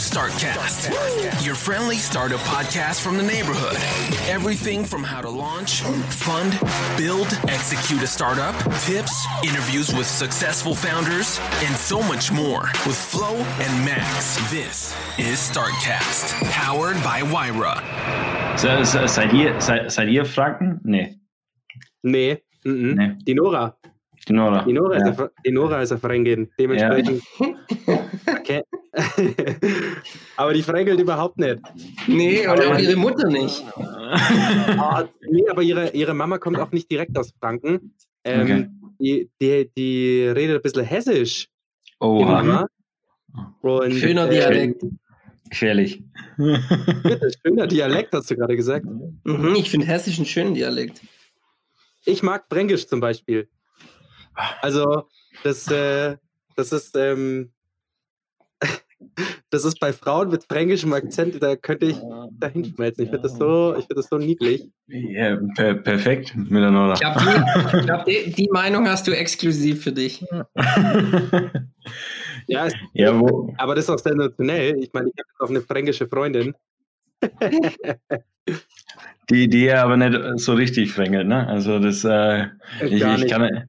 Startcast, your friendly startup podcast from the neighborhood. Everything from how to launch, fund, build, execute a startup, tips, interviews with successful founders, and so much more with Flo and Max. This is Startcast, powered by Wyra. Se, se, seid, ihr, seid, seid ihr Franken? Nee. Nee, mhm. Nee. die Nora. Die Nora. Die Nora, ja. ist, eine, die Nora ist eine Dementsprechend. Okay. Aber die fränkelt überhaupt nicht. Nee, und auch ihre Mutter nicht. Ah, nee, aber ihre, ihre Mama kommt auch nicht direkt aus Franken. Ähm, Okay. die, die, die redet ein bisschen hessisch. Oha. Mama. Und, Schöner äh, Dialekt. Gefährlich. bitte, Schöner Dialekt, hast du gerade gesagt. Mhm, ich finde hessisch einen schönen Dialekt. Ich mag Fränkisch zum Beispiel. Also, das, äh, das ist, ähm, das ist bei Frauen mit fränkischem Akzent, da könnte ich dahin schmelzen. Ich finde das so, ich finde das so niedlich. Ja, per perfekt mit der Nora. Ich glaube, glaub, die, die Meinung hast du exklusiv für dich. Ja, es, ja, wo, aber das ist auch sensationell. Ich meine, ich habe jetzt auch eine fränkische Freundin. die, die ja aber nicht so richtig frängelt, ne? Also das, äh, ich, ich, nicht. kann,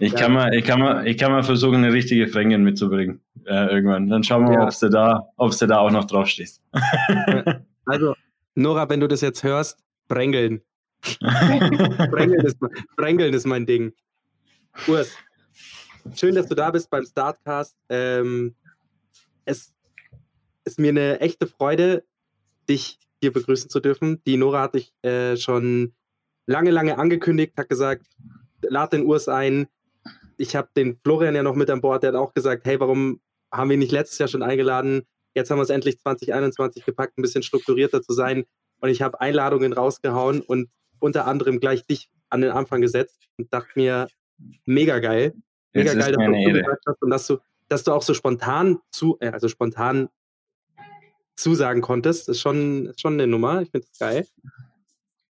ich, Gar kann mal, ich, kann mal, ich kann mal versuchen, eine richtige Fränkin mitzubringen. Äh, irgendwann. Dann schauen wir mal, Ja. ob du da, ob's da auch noch drauf stehst. Also, Nora, wenn du das jetzt hörst, Brängeln. Brängeln ist, Brängeln ist mein Ding. Urs, schön, dass du da bist beim Startcast. Ähm, es ist mir eine echte Freude, dich hier begrüßen zu dürfen. Die Nora hat dich äh, schon lange, lange angekündigt, hat gesagt, lad den Urs ein. Ich habe den Florian ja noch mit an Bord, der hat auch gesagt, hey, warum haben wir ihn nicht letztes Jahr schon eingeladen? Jetzt haben wir es endlich 2021 gepackt, ein bisschen strukturierter zu sein. Und ich habe Einladungen rausgehauen und unter anderem gleich dich an den Anfang gesetzt und dachte mir, mega geil. Mega geil, dass du hast und dass du, dass du auch so spontan zu, äh, also spontan zusagen konntest. Das ist schon, ist schon eine Nummer. Ich finde das geil.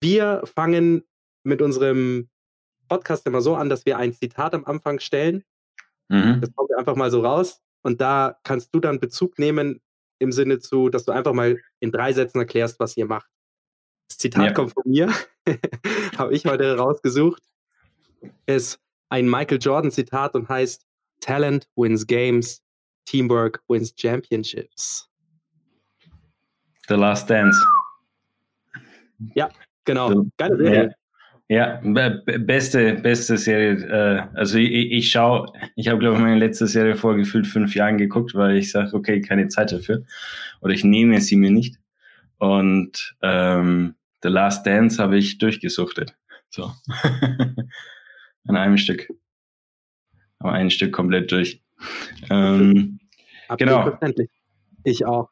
Wir fangen mit unserem Podcast immer so an, dass wir ein Zitat am Anfang stellen. Mhm. Das kommt einfach mal so raus. Und da kannst du dann Bezug nehmen im Sinne zu, dass du einfach mal in drei Sätzen erklärst, was ihr macht. Das Zitat Ja. kommt von mir, habe ich heute rausgesucht. Ist ein Michael Jordan Zitat und heißt Talent wins games, Teamwork wins championships. The Last Dance. Genau, Ja. geile Serie. Ja, be- be- beste, beste Serie. Äh, also ich, ich schaue, ich habe glaube ich meine letzte Serie vor gefühlt fünf Jahren geguckt, weil ich sage, okay, keine Zeit dafür. Oder ich nehme sie mir nicht. Und ähm, The Last Dance habe ich durchgesuchtet. So. An einem Stück. Aber ein Stück komplett durch. Ähm, Genau. Ich auch.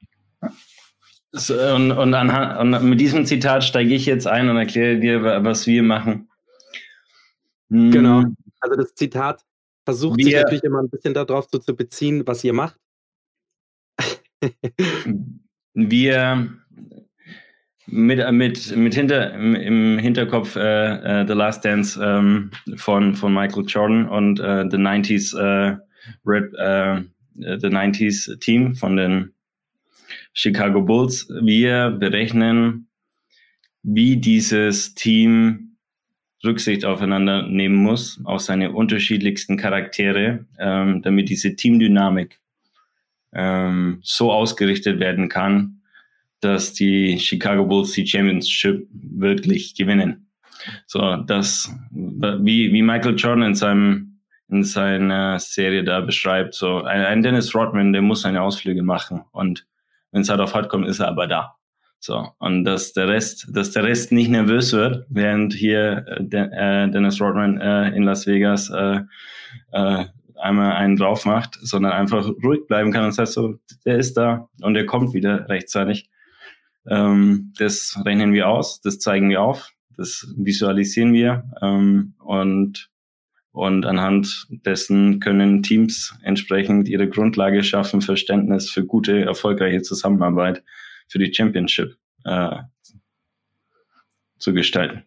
Und, und, anhand, und mit diesem Zitat steige ich jetzt ein und erkläre dir, wa- was wir machen. Hm, Genau. Also das Zitat versucht sich Wir- natürlich immer ein bisschen darauf so zu beziehen, was ihr macht. Wir mit, mit, mit hinter, im- im Hinterkopf äh, äh, The Last Dance ähm, von, von Michael Jordan und äh, The 90s äh, Red, äh, The 90s Team von den Chicago Bulls. Wir berechnen, wie dieses Team Rücksicht aufeinander nehmen muss, auf seine unterschiedlichsten Charaktere, ähm, damit diese Teamdynamik ähm, so ausgerichtet werden kann, dass die Chicago Bulls die Championship wirklich gewinnen. So, das, wie, wie Michael Jordan in seinem, in seiner Serie da beschreibt, so, ein, ein Dennis Rodman, der muss seine Ausflüge machen und wenn es halt auf hart kommt, ist er aber da. So, und dass der Rest, dass der Rest nicht nervös wird, während hier äh, äh, Dennis Rodman äh, in Las Vegas äh, äh, einmal einen drauf macht, sondern einfach ruhig bleiben kann und sagt so, der ist da und der kommt wieder rechtzeitig. Ähm, das rechnen wir aus, das zeigen wir auf, das visualisieren wir ähm, und und anhand dessen können Teams entsprechend ihre Grundlage schaffen, Verständnis für gute, erfolgreiche Zusammenarbeit für die Championship äh, zu gestalten.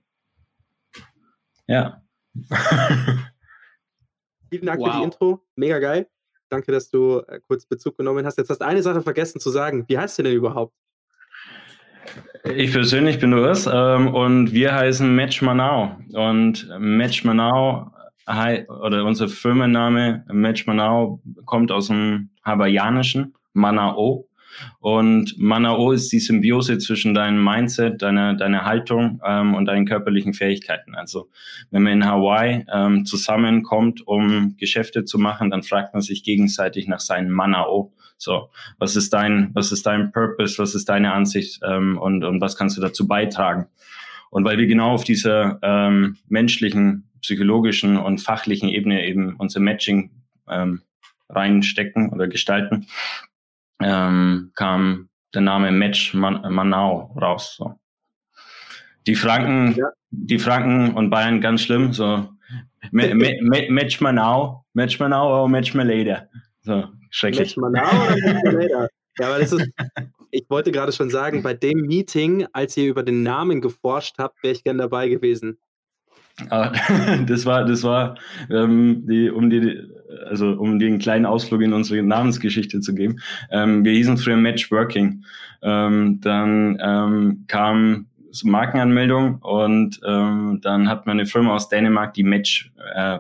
Ja. Vielen Dank für die Wow. Intro. Mega geil. Danke, dass du äh, kurz Bezug genommen hast. Jetzt hast du eine Sache vergessen zu sagen. Wie heißt du denn überhaupt? Ich persönlich bin Urs ähm, und wir heißen Match Manau. Und Match Manau oder unser Firmenname Match Manau kommt aus dem Hawaiianischen, Manao. Und Manao ist die Symbiose zwischen deinem Mindset, deiner, deiner Haltung ähm, und deinen körperlichen Fähigkeiten. Also wenn man in Hawaii ähm, zusammenkommt, um Geschäfte zu machen, dann fragt man sich gegenseitig nach seinem Manao. So, was ist dein, was ist dein Purpose, was ist deine Ansicht ähm, und, und was kannst du dazu beitragen? Und weil wir genau auf dieser ähm, menschlichen, psychologischen und fachlichen Ebene eben unser Matching ähm, reinstecken oder gestalten, ähm, kam der Name Match Man Manau raus. So. Die Franken, Ja. die Franken und Bayern ganz schlimm. So Ma- Ma- Ma- Match Manau, Match Manau, oh, Match Maleda. So schrecklich. Mensch, Manau oder Mensch, Maleda? Ja, aber das ist, ich wollte gerade schon sagen, bei dem Meeting, als ihr über den Namen geforscht habt, wäre ich gern dabei gewesen. Aber das war, das war, ähm, die, um die, also um einen kleinen Ausflug in unsere Namensgeschichte zu geben. Ähm, wir hießen früher Matchworking. Ähm, dann ähm, kam so Markenanmeldung und ähm, dann hat man eine Firma aus Dänemark, die Match äh,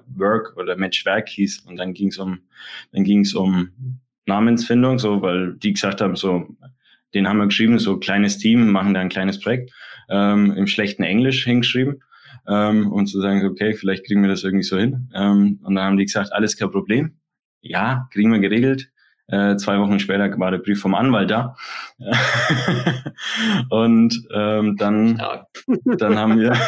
oder Matchwerk hieß und dann ging es um, dann ging es um Namensfindung, so weil die gesagt haben, so den haben wir geschrieben, so kleines Team, machen da ein kleines Projekt ähm, im schlechten Englisch hingeschrieben ähm, und zu sagen, okay, vielleicht kriegen wir das irgendwie so hin. Ähm, und dann haben die gesagt, alles kein Problem. Ja, kriegen wir geregelt. Äh, zwei Wochen später war der Brief vom Anwalt da. und ähm, dann, Stark. dann haben wir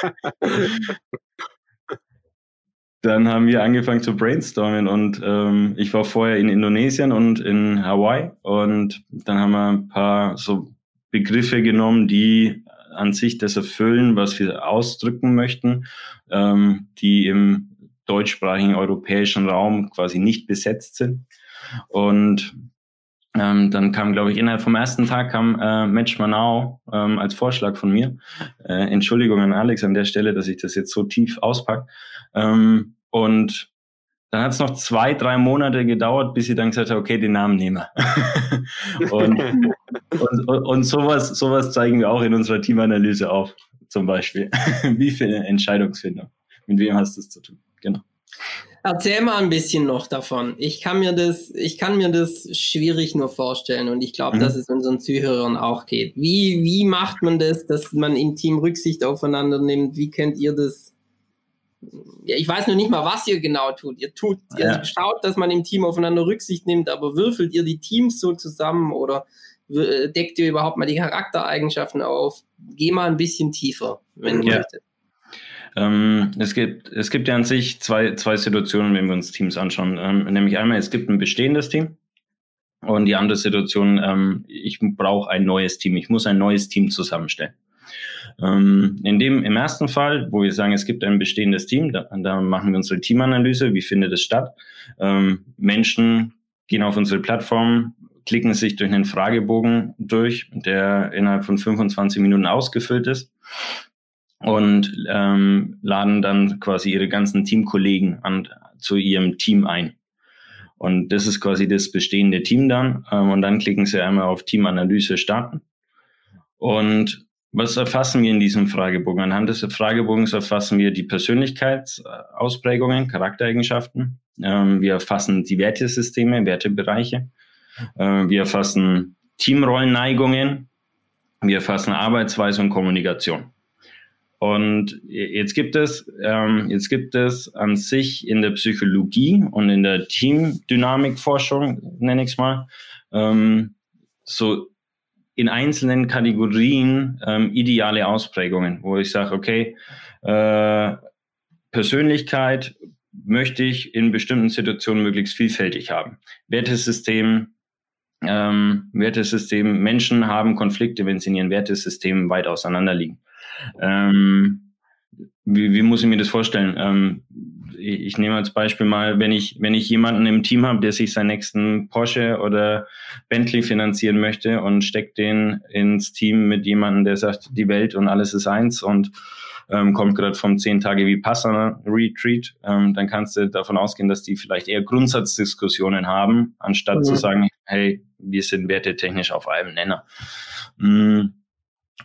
dann haben wir angefangen zu brainstormen und ähm, ich war vorher in Indonesien und in Hawaii und dann haben wir ein paar so Begriffe genommen, die an sich das erfüllen, was wir ausdrücken möchten, ähm, die im deutschsprachigen europäischen Raum quasi nicht besetzt sind. Und ähm, dann kam, glaube ich, innerhalb vom ersten Tag kam äh, Match Manau ähm, als Vorschlag von mir. Äh, Entschuldigung an Alex an der Stelle, dass ich das jetzt so tief auspack. Ähm, und dann hat es noch zwei, drei Monate gedauert, bis ich dann gesagt habe, okay, den Namen nehmen wir. und, und, und, und sowas, sowas zeigen wir auch in unserer Teamanalyse auf. zum Beispiel. Wie viel Entscheidungsfindung? Mit wem hast du es zu tun? Genau. Erzähl mal ein bisschen noch davon. Ich kann mir das, ich kann mir das schwierig nur vorstellen und ich glaube, mhm. dass es unseren Zuhörern auch geht. Wie, wie macht man das, dass man im Team Rücksicht aufeinander nimmt? Wie könnt ihr das? Ja, ich weiß noch nicht mal, was ihr genau tut. Ihr tut, ja. ihr schaut, dass man im Team aufeinander Rücksicht nimmt, aber würfelt ihr die Teams so zusammen oder deckt ihr überhaupt mal die Charaktereigenschaften auf? Geh mal ein bisschen tiefer, wenn du ja. möchtest. Ähm, es, gibt, es gibt ja an sich zwei, zwei Situationen, wenn wir uns Teams anschauen. Ähm, nämlich einmal, es gibt ein bestehendes Team. Und die andere Situation, ähm, ich brauche ein neues Team. Ich muss ein neues Team zusammenstellen. Ähm, in dem, im ersten Fall, wo wir sagen, es gibt ein bestehendes Team, da, da machen wir unsere Teamanalyse. Wie findet es statt? Ähm, Menschen gehen auf unsere Plattform, klicken sich durch einen Fragebogen durch, der innerhalb von 25 Minuten ausgefüllt ist und ähm, laden dann quasi ihre ganzen Teamkollegen an, zu ihrem Team ein. Und das ist quasi das bestehende Team dann. Ähm, und dann klicken sie einmal auf Teamanalyse starten. Und was erfassen wir in diesem Fragebogen? Anhand des Fragebogens erfassen wir die Persönlichkeitsausprägungen, Charaktereigenschaften. Ähm, wir erfassen die Wertesysteme, Wertebereiche. Äh, wir erfassen Teamrollenneigungen. Wir erfassen Arbeitsweise und Kommunikation. Und jetzt gibt es, ähm, jetzt gibt es an sich in der Psychologie und in der Teamdynamikforschung, nenne ich es mal, ähm, so in einzelnen Kategorien ähm, ideale Ausprägungen, wo ich sage, okay, äh, Persönlichkeit möchte ich in bestimmten Situationen möglichst vielfältig haben. Wertesystem, ähm, Wertesystem, Menschen haben Konflikte, wenn sie in ihren Wertesystemen weit auseinander liegen. Ähm, wie, wie muss ich mir das vorstellen? Ähm, ich, ich nehme als Beispiel mal, wenn ich, wenn ich jemanden im Team habe, der sich seinen nächsten Porsche oder Bentley finanzieren möchte und steckt den ins Team mit jemandem, der sagt, die Welt und alles ist eins und ähm, kommt gerade vom 10 Tage wie Vipassana Retreat, ähm, dann kannst du davon ausgehen, dass die vielleicht eher Grundsatzdiskussionen haben, anstatt mhm. zu sagen, hey, wir sind wertetechnisch auf einem Nenner. Mhm.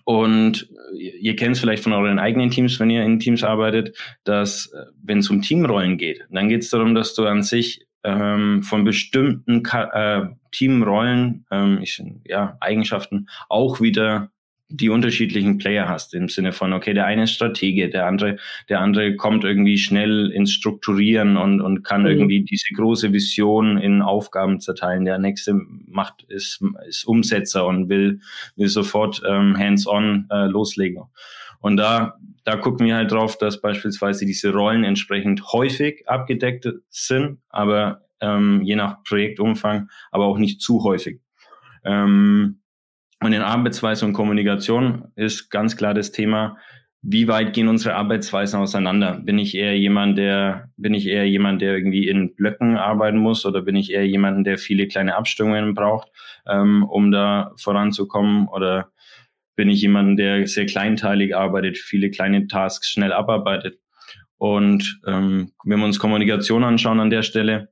Und ihr kennt es vielleicht von euren eigenen Teams, wenn ihr in Teams arbeitet, dass wenn es um Teamrollen geht, dann geht es darum, dass du an sich ähm, von bestimmten Ka äh, Teamrollen, ähm, ich, ja, Eigenschaften auch wieder die unterschiedlichen Player hast im Sinne von okay der eine ist Stratege der andere der andere kommt irgendwie schnell ins Strukturieren und und kann mhm. irgendwie diese große Vision in Aufgaben zerteilen. Der nächste macht ist ist Umsetzer und will will sofort ähm, hands-on äh, loslegen. Und da da gucken wir halt drauf dass beispielsweise diese Rollen entsprechend häufig abgedeckt sind aber ähm, je nach Projektumfang aber auch nicht zu häufig. Ähm, und in Arbeitsweise und Kommunikation ist ganz klar das Thema, wie weit gehen unsere Arbeitsweisen auseinander? Bin ich eher jemand, der, bin ich eher jemand, der irgendwie in Blöcken arbeiten muss oder bin ich eher jemand, der viele kleine Abstimmungen braucht, ähm, um da voranzukommen? Oder bin ich jemand, der sehr kleinteilig arbeitet, viele kleine Tasks schnell abarbeitet? Und ähm, wenn wir uns Kommunikation anschauen an der Stelle,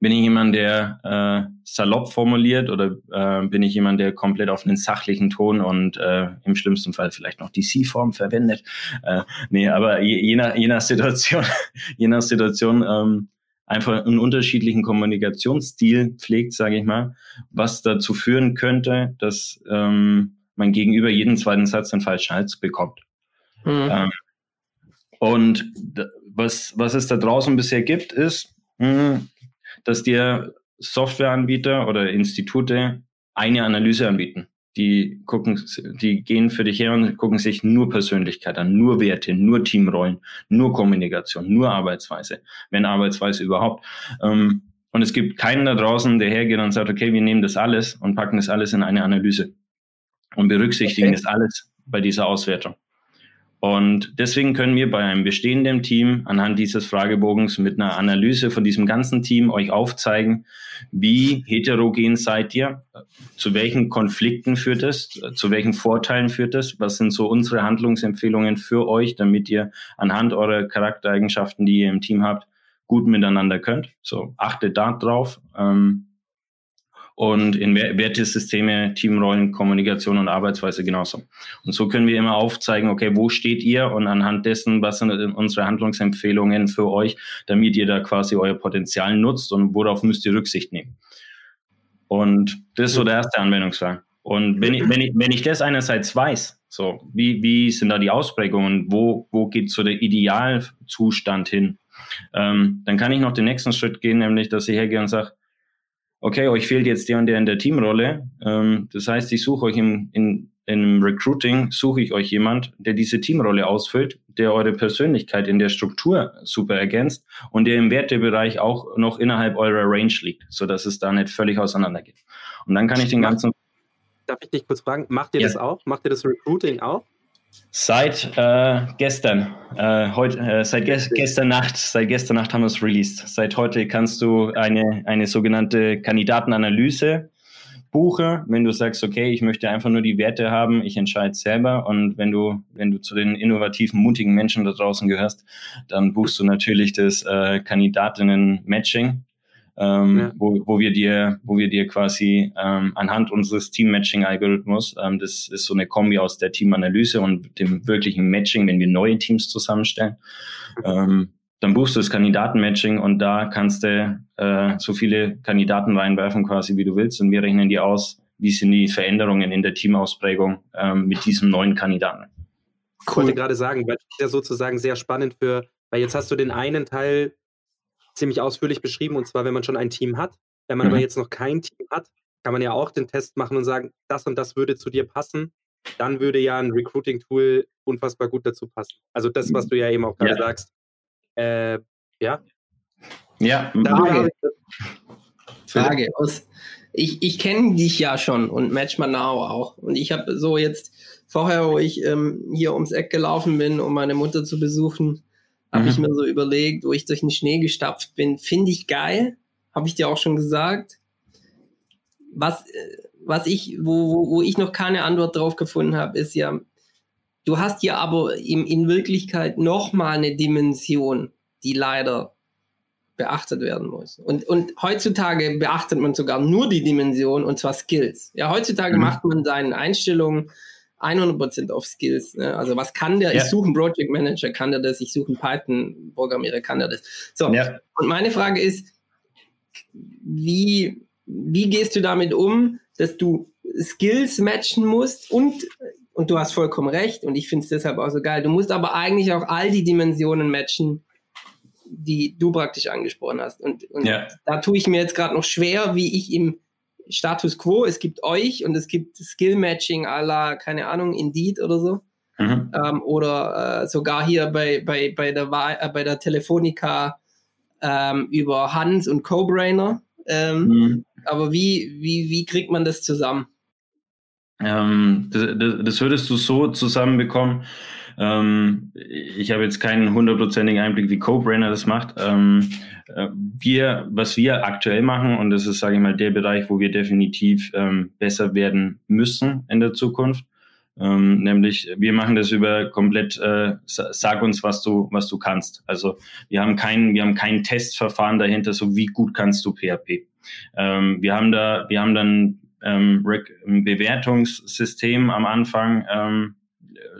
bin ich jemand, der äh, salopp formuliert oder äh, bin ich jemand, der komplett auf einen sachlichen Ton und äh, im schlimmsten Fall vielleicht noch die Sie-Form verwendet? Äh, nee, aber je, je, nach, je nach Situation, je nach Situation ähm, einfach einen unterschiedlichen Kommunikationsstil pflegt, sage ich mal, was dazu führen könnte, dass ähm, man gegenüber jeden zweiten Satz einen falschen Hals bekommt. Mhm. Ähm, und was, was es da draußen bisher gibt, ist, mh, hm, dass dir Softwareanbieter oder Institute eine Analyse anbieten. Die gucken, die gehen für dich her und gucken sich nur Persönlichkeit an, nur Werte, nur Teamrollen, nur Kommunikation, nur Arbeitsweise, wenn Arbeitsweise überhaupt. Ähm, und es gibt keinen da draußen, der hergeht und sagt, okay, wir nehmen das alles und packen das alles in eine Analyse und berücksichtigen okay. das alles bei dieser Auswertung. Und deswegen können wir bei einem bestehenden Team anhand dieses Fragebogens mit einer Analyse von diesem ganzen Team euch aufzeigen, wie heterogen seid ihr, zu welchen Konflikten führt es, zu welchen Vorteilen führt es, was sind so unsere Handlungsempfehlungen für euch, damit ihr anhand eurer Charaktereigenschaften, die ihr im Team habt, gut miteinander könnt. So achtet da drauf. Ähm, und in Wertesysteme, Teamrollen, Kommunikation und Arbeitsweise genauso. Und so können wir immer aufzeigen, okay, wo steht ihr und anhand dessen, was sind unsere Handlungsempfehlungen für euch, damit ihr da quasi euer Potenzial nutzt und worauf müsst ihr Rücksicht nehmen. Und das ist so der erste Anwendungsfall. Und wenn ich, wenn ich, wenn ich das einerseits weiß, so, wie, wie sind da die Ausprägungen, wo, wo geht so der Idealzustand hin, ähm, dann kann ich noch den nächsten Schritt gehen, nämlich, dass ich hergehe und sage, okay, euch fehlt jetzt der und der in der Teamrolle. Ähm, das heißt, ich suche euch im, in, im Recruiting, suche ich euch jemand, der diese Teamrolle ausfüllt, der eure Persönlichkeit in der Struktur super ergänzt und der im Wertebereich auch noch innerhalb eurer Range liegt, so dass es da nicht völlig auseinandergeht. Und dann kann ich den ganzen... Darf ich dich kurz fragen, macht ihr ja. das auch? Macht ihr das Recruiting auch? Seit äh, gestern, äh, heute, äh, seit ge gestern Nacht, seit gestern Nacht haben wir es released. Seit heute kannst du eine, eine sogenannte Kandidatenanalyse buchen, wenn du sagst, okay, ich möchte einfach nur die Werte haben, ich entscheide selber. Und wenn du, wenn du zu den innovativen, mutigen Menschen da draußen gehörst, dann buchst du natürlich das äh, Kandidatinnen-Matching ähm, ja. wo, wo wir dir, wo wir dir quasi ähm, anhand unseres Team-Matching-Algorithmus, ähm, das ist so eine Kombi aus der Teamanalyse und dem wirklichen Matching, wenn wir neue Teams zusammenstellen, ähm, dann buchst du das Kandidatenmatching und da kannst du äh, so viele Kandidaten reinwerfen quasi, wie du willst und wir rechnen dir aus, wie sind die Veränderungen in der Teamausprägung ähm, mit diesem neuen Kandidaten. Cool. Ich wollte gerade sagen, weil das ist ja sozusagen sehr spannend für, weil jetzt hast du den einen Teil ziemlich ausführlich beschrieben, und zwar, wenn man schon ein Team hat. Wenn man mhm. aber jetzt noch kein Team hat, kann man ja auch den Test machen und sagen, das und das würde zu dir passen. Dann würde ja ein Recruiting-Tool unfassbar gut dazu passen. Also das, was du ja eben auch gerade ja. sagst. Äh, ja. Ja, Frage. Frage. Aus, ich ich kenne dich ja schon und Match Now auch. Und ich habe so jetzt vorher, wo ich ähm, hier ums Eck gelaufen bin, um meine Mutter zu besuchen, habe mhm. ich mir so überlegt, wo ich durch den Schnee gestapft bin. Finde ich geil, habe ich dir auch schon gesagt. Was, äh, was ich, wo, wo, wo ich noch keine Antwort drauf gefunden habe, ist ja, du hast ja aber in, in Wirklichkeit nochmal eine Dimension, die leider beachtet werden muss. Und, und heutzutage beachtet man sogar nur die Dimension und zwar Skills. Ja, heutzutage mhm. macht man seinen Einstellungen 100% auf Skills. Ne? Also was kann der? Ja. Ich suche einen Project Manager, kann der das? Ich suche einen Python-Programmierer, kann der das? So, ja. und meine Frage ist, wie, wie gehst du damit um, dass du Skills matchen musst und, und du hast vollkommen recht und ich finde es deshalb auch so geil, du musst aber eigentlich auch all die Dimensionen matchen, die du praktisch angesprochen hast. Und, und ja. da tue ich mir jetzt gerade noch schwer, wie ich im Status Quo, es gibt euch und es gibt Skill Matching à la, keine Ahnung, Indeed oder so. Mhm. Ähm, oder äh, sogar hier bei, bei, bei, der, äh, bei der Telefonica ähm, über Hans und Co-Brainer. Ähm, mhm. Aber wie, wie, wie kriegt man das zusammen? Ähm, das, das, würdest du so zusammenbekommen. Ähm, ich habe jetzt keinen hundertprozentigen Einblick, wie Co-Brainer das macht. Ähm, äh, wir, was wir aktuell machen, und das ist, sage ich mal, der Bereich, wo wir definitiv ähm, besser werden müssen in der Zukunft, ähm, nämlich wir machen das über komplett, äh, sag uns, was du, was du kannst. Also wir haben kein, wir haben kein Testverfahren dahinter, so wie gut kannst du PHP. Ähm, wir haben da, wir haben dann ähm, ein Bewertungssystem am Anfang, ähm,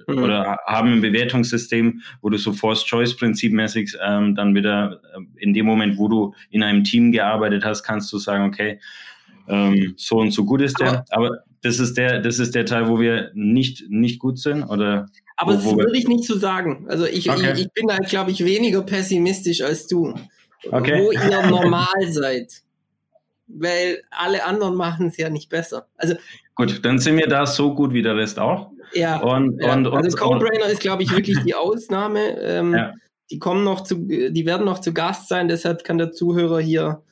mhm. oder haben ein Bewertungssystem, wo du so Force-Choice-Prinzip mäßig ähm, dann wieder äh, in dem Moment, wo du in einem Team gearbeitet hast, kannst du sagen, okay, ähm, so und so gut ist der. Aber, aber das ist der, das ist der Teil, wo wir nicht, nicht gut sind oder aber das würde ich nicht so sagen. Also ich, okay. ich, ich, bin da, glaube ich, weniger pessimistisch als du. Okay. Wo ihr normal seid. Weil alle anderen machen es ja nicht besser. Also Gut, dann sind wir da so gut wie der Rest auch. Ja, und, ja. Und, also Codebrainer ist, glaube ich, wirklich die Ausnahme. Ähm, ja. Die kommen noch zu, die werden noch zu Gast sein, deshalb kann der Zuhörer hier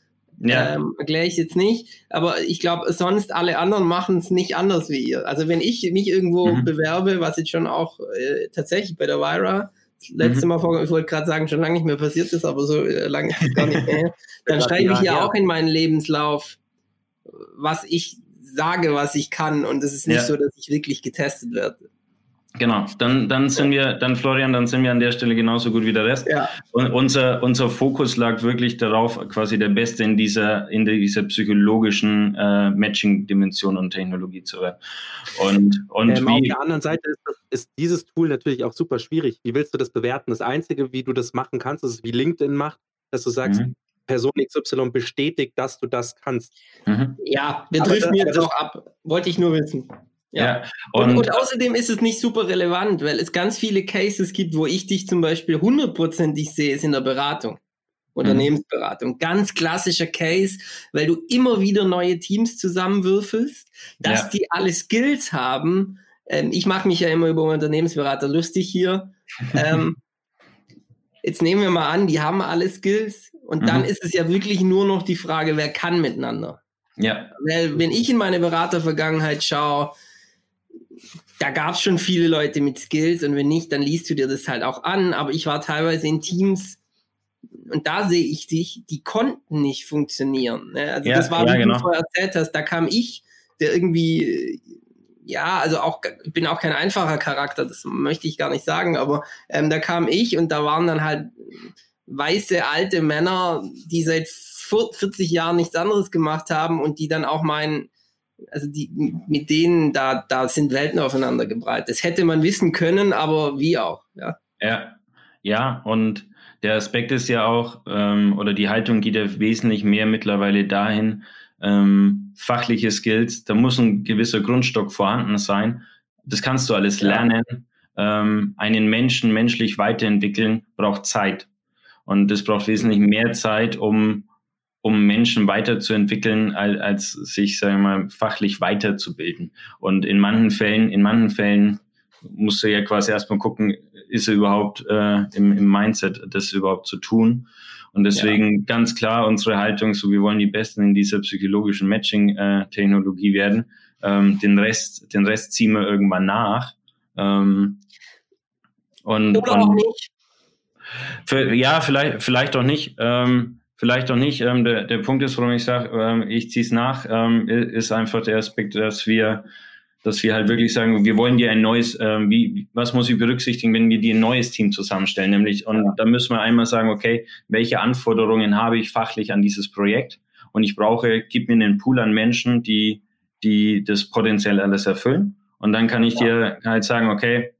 ja. ähm, erkläre ich jetzt nicht. Aber ich glaube, sonst alle anderen machen es nicht anders wie ihr. Also wenn ich mich irgendwo mhm. bewerbe, was jetzt schon auch äh, tatsächlich bei der Vira letzte mhm. Mal vor, ich wollte gerade sagen, schon lange nicht mehr passiert ist, aber so äh, lange ist es gar nicht mehr. Dann schreibe ich ja, auch in meinen Lebenslauf, was ich sage, was ich kann und es ist nicht ja. so, dass ich wirklich getestet werde. Genau, dann, dann sind wir, dann Florian, dann sind wir an der Stelle genauso gut wie der Rest. Ja. Und unser, unser Fokus lag wirklich darauf, quasi der Beste in dieser, in dieser psychologischen äh, Matching-Dimension und Technologie zu werden. Und, und Ähm, auf der anderen Seite ist, das, ist dieses Tool natürlich auch super schwierig. Wie willst du das bewerten? Das Einzige, wie du das machen kannst, ist, wie LinkedIn macht, dass du sagst, Mhm. Person XY bestätigt, dass du das kannst. mhm. Ja, wir driften jetzt das- auch ab. Wollte ich nur wissen. ja. Und, Und, und außerdem ist es nicht super relevant, weil es ganz viele Cases gibt, wo ich dich zum Beispiel hundertprozentig sehe, ist in der Beratung. Unternehmensberatung. Ganz klassischer Case, weil du immer wieder neue Teams zusammenwürfelst, dass Ja. die alle Skills haben. Ähm, ich mache mich ja immer über Unternehmensberater lustig hier. ähm, jetzt nehmen wir mal an, die haben alle Skills und dann Mhm. ist es ja wirklich nur noch die Frage, wer kann miteinander. ja, Weil wenn ich in meine Beratervergangenheit schaue, da gab es schon viele Leute mit Skills und wenn nicht, dann liest du dir das halt auch an. Aber ich war teilweise in Teams und da sehe ich dich, die konnten nicht funktionieren. Ne? Also Ja, das war, ja, wie genau. du vorher erzählt hast, da kam ich, der irgendwie, ja, also auch, ich bin auch kein einfacher Charakter, das möchte ich gar nicht sagen, aber ähm, da kam ich und da waren dann halt weiße alte Männer, die seit 40 Jahren nichts anderes gemacht haben und die dann auch meinen, also die mit denen da da sind Welten aufeinander gebreitet. Das hätte man wissen können, aber wie auch, ja. Ja, ja, und der Aspekt ist ja auch, ähm, oder die Haltung geht ja wesentlich mehr mittlerweile dahin, ähm, fachliche Skills, da muss ein gewisser Grundstock vorhanden sein. Das kannst du alles Ja. lernen. Ähm, einen Menschen menschlich weiterentwickeln braucht Zeit. Und das braucht wesentlich mehr Zeit, um, um Menschen weiterzuentwickeln, als, als sich, sagen wir mal, fachlich weiterzubilden. Und in manchen Fällen, in manchen Fällen musst du ja quasi erstmal gucken, ist er überhaupt äh, im, im Mindset, das überhaupt zu tun. Und deswegen ganz klar unsere Haltung, so wir wollen die Besten in dieser psychologischen Matching-Technologie werden. Ähm, den Rest, den Rest ziehen wir irgendwann nach. Ähm, und, Oder auch und nicht. Für, ja, vielleicht, vielleicht auch nicht. Ähm, vielleicht auch nicht. Ähm, der, der Punkt ist, warum ich sage, ähm, ich ziehe es nach, ähm, ist einfach der Aspekt, dass wir, dass wir halt wirklich sagen, wir wollen dir ein neues, ähm, wie, was muss ich berücksichtigen, wenn wir dir ein neues Team zusammenstellen, nämlich, und da müssen wir einmal sagen, okay, welche Anforderungen habe ich fachlich an dieses Projekt? Und ich brauche, gib mir einen Pool an Menschen, die, die das potenziell alles erfüllen. Und dann kann ich dir halt sagen, okay,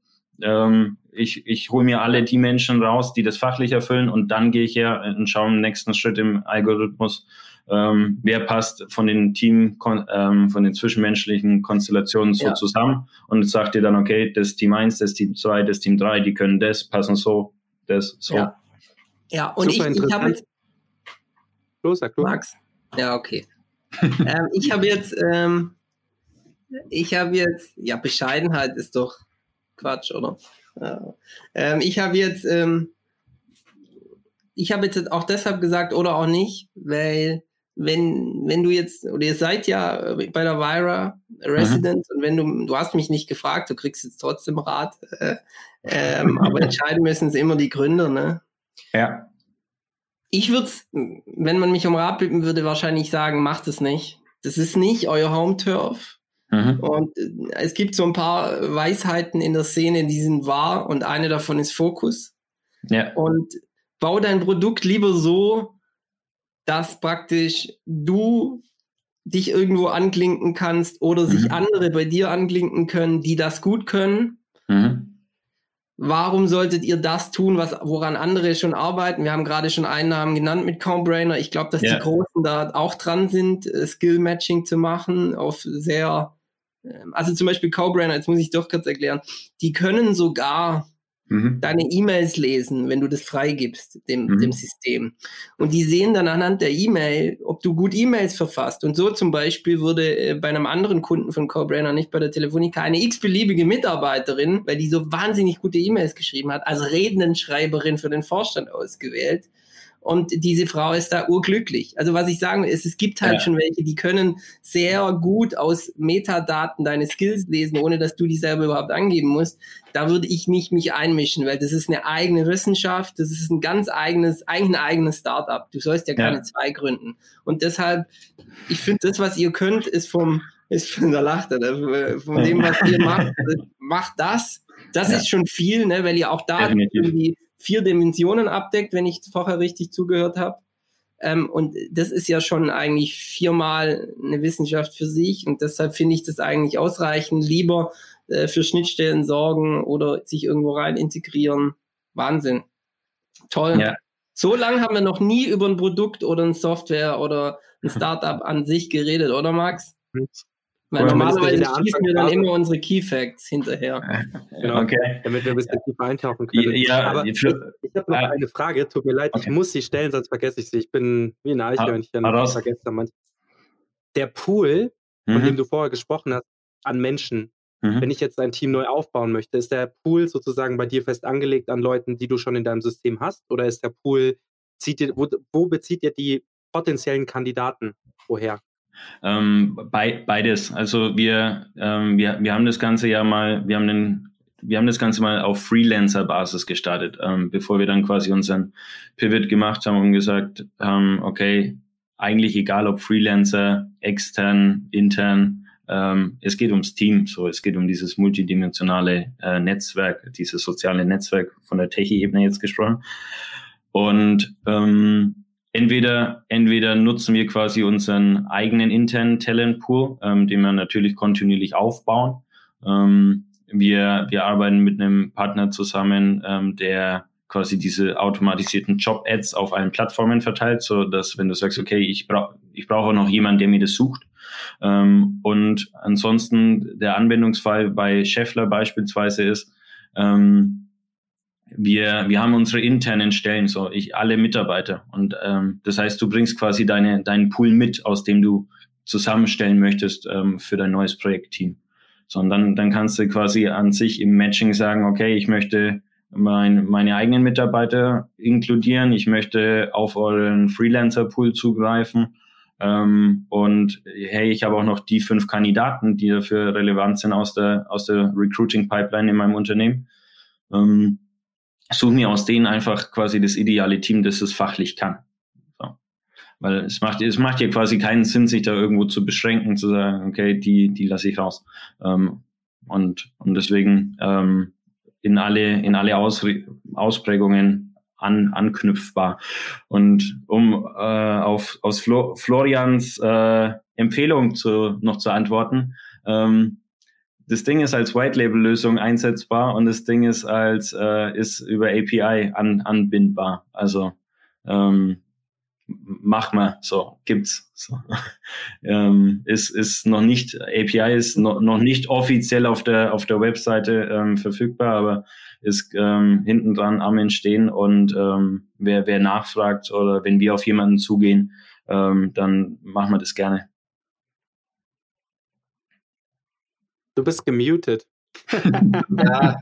ähm, ich, ich hole mir alle die Menschen raus, die das fachlich erfüllen und dann gehe ich her und schaue im nächsten Schritt im Algorithmus, ähm, wer passt von den Team, ähm, von den zwischenmenschlichen Konstellationen so Ja. zusammen und sagt dir dann, okay, das Team 1, das Team 2, das Team 3, die können das, passen so, das, so. Ja. Ja, und Super ich, ich habe jetzt, Los, sag du. Max. Ja, okay. ähm, ich habe jetzt, ähm, ich habe jetzt, ja, Bescheidenheit ist doch Quatsch, oder? Ja. Ähm, ich habe jetzt, ähm, ich habe jetzt auch deshalb gesagt oder auch nicht, weil wenn, wenn du jetzt, oder ihr seid ja bei der Vira Resident und wenn du, du hast mich nicht gefragt, du kriegst jetzt trotzdem Rat, äh, ähm, aber entscheiden müssen es immer die Gründer, ne? Ja. Ich würde, wenn man mich um Rat bitten würde, wahrscheinlich sagen, macht es nicht. Das ist nicht euer Home-Turf. Mhm. Und äh, es gibt so ein paar Weisheiten in der Szene, die sind wahr und eine davon ist Fokus. Ja. Und bau dein Produkt lieber so, dass praktisch du dich irgendwo anklinken kannst oder sich Mhm. andere bei dir anklinken können, die das gut können. Mhm. Warum solltet ihr das tun, was, woran andere schon arbeiten? Wir haben gerade schon einen Namen genannt mit Combrainer. Ich glaube, dass Ja. die Großen da auch dran sind, äh, Skill-Matching zu machen auf sehr, also zum Beispiel Combrainer, jetzt muss ich doch kurz erklären, die können sogar Mhm. deine E-Mails lesen, wenn du das freigibst, dem, Mhm. dem System. Und die sehen dann anhand der E-Mail, ob du gut E-Mails verfasst. Und so zum Beispiel wurde äh, bei einem anderen Kunden von Cobrainer, nicht bei der Telefonica, eine x-beliebige Mitarbeiterin, weil die so wahnsinnig gute E-Mails geschrieben hat, als Redendenschreiberin für den Vorstand ausgewählt. Und diese Frau ist da urglücklich. Also was ich sagen will, ist, es gibt halt Ja. schon welche, die können sehr gut aus Metadaten deine Skills lesen, ohne dass du die selber überhaupt angeben musst. Da würde ich nicht mich einmischen, weil das ist eine eigene Wissenschaft, das ist ein ganz eigenes, eigentlich ein eigenes Startup. Du sollst ja keine Ja. zwei gründen. Und deshalb, ich finde, das, was ihr könnt, ist vom, ist von der Lachte, von dem, was ihr macht, macht das Das Ja. ist schon viel, ne, weil ihr auch da Definitiv. irgendwie vier Dimensionen abdeckt, wenn ich vorher richtig zugehört habe. Ähm, und das ist ja schon eigentlich viermal eine Wissenschaft für sich. Und deshalb finde ich das eigentlich ausreichend. Lieber äh, für Schnittstellen sorgen oder sich irgendwo rein integrieren. Wahnsinn. Toll. Ja. So lange haben wir noch nie über ein Produkt oder ein Software oder ein Startup an sich geredet, oder Max? Weil Oder normalerweise schießen wir dann immer unsere Key Facts hinterher. Genau. Okay. damit wir ein bisschen tiefer eintauchen können. Ja, Aber ich, ich habe noch Ja. eine Frage. Tut mir leid, ich Okay. muss sie stellen, sonst vergesse ich sie. Ich bin wie ein Eichhörnchen. raus. Ich vergesse da manchmal. Der Pool, von dem mhm, du vorher gesprochen hast, an Menschen, mhm. wenn ich jetzt ein Team neu aufbauen möchte, ist der Pool sozusagen bei dir fest angelegt an Leuten, die du schon in deinem System hast? Oder ist der Pool, zieht ihr, wo, wo bezieht ihr die potenziellen Kandidaten woher? Ähm, bei, beides. Also wir, ähm, wir, wir haben das Ganze ja mal, wir haben den, wir haben das Ganze mal auf Freelancer-Basis gestartet, ähm, bevor wir dann quasi unseren Pivot gemacht haben und gesagt haben, okay, eigentlich egal ob Freelancer, extern, intern, ähm, es geht ums Team, so es geht um dieses multidimensionale äh, Netzwerk, dieses soziale Netzwerk von der Techie-Ebene jetzt gesprochen. Und ähm, entweder, entweder nutzen wir quasi unseren eigenen internen Talentpool, ähm, den wir natürlich kontinuierlich aufbauen. Ähm, wir, wir arbeiten mit einem Partner zusammen, ähm, der quasi diese automatisierten Job-Ads auf allen Plattformen verteilt, so dass wenn du sagst, okay, ich brauche ich brauche noch jemanden, der mir das sucht. Ähm, und ansonsten der Anwendungsfall bei Scheffler beispielsweise ist, ähm, wir, wir haben unsere internen Stellen, so ich alle Mitarbeiter. Und ähm, das heißt, du bringst quasi deine, deinen Pool mit, aus dem du zusammenstellen möchtest ähm, für dein neues Projektteam. So, und dann, dann kannst du quasi an sich im Matching sagen, okay, ich möchte mein, meine eigenen Mitarbeiter inkludieren, ich möchte auf euren Freelancer-Pool zugreifen. Ähm, und hey, ich habe auch noch die fünf Kandidaten, die dafür relevant sind aus der, aus der Recruiting-Pipeline in meinem Unternehmen. Ähm, suche mir aus denen einfach quasi das ideale Team, das es fachlich kann. So. Weil es macht, es macht ja quasi keinen Sinn, sich da irgendwo zu beschränken, zu sagen, okay, die, die lasse ich raus. Ähm, und, und deswegen ähm, in alle, in alle Ausre Ausprägungen an, anknüpfbar. Und um äh, auf aus Flo Florians äh, Empfehlung zu, noch zu antworten, ähm, das Ding ist als White Label Lösung einsetzbar und das Ding ist als äh, ist über API an, anbindbar. Also ähm, mach mal so gibt's so. ähm, ist ist noch nicht API ist no, noch nicht offiziell auf der auf der Webseite ähm, verfügbar, aber ist ähm, hinten dran am entstehen und ähm, wer wer nachfragt oder wenn wir auf jemanden zugehen, ähm, dann machen wir das gerne. Du bist gemutet. Ja,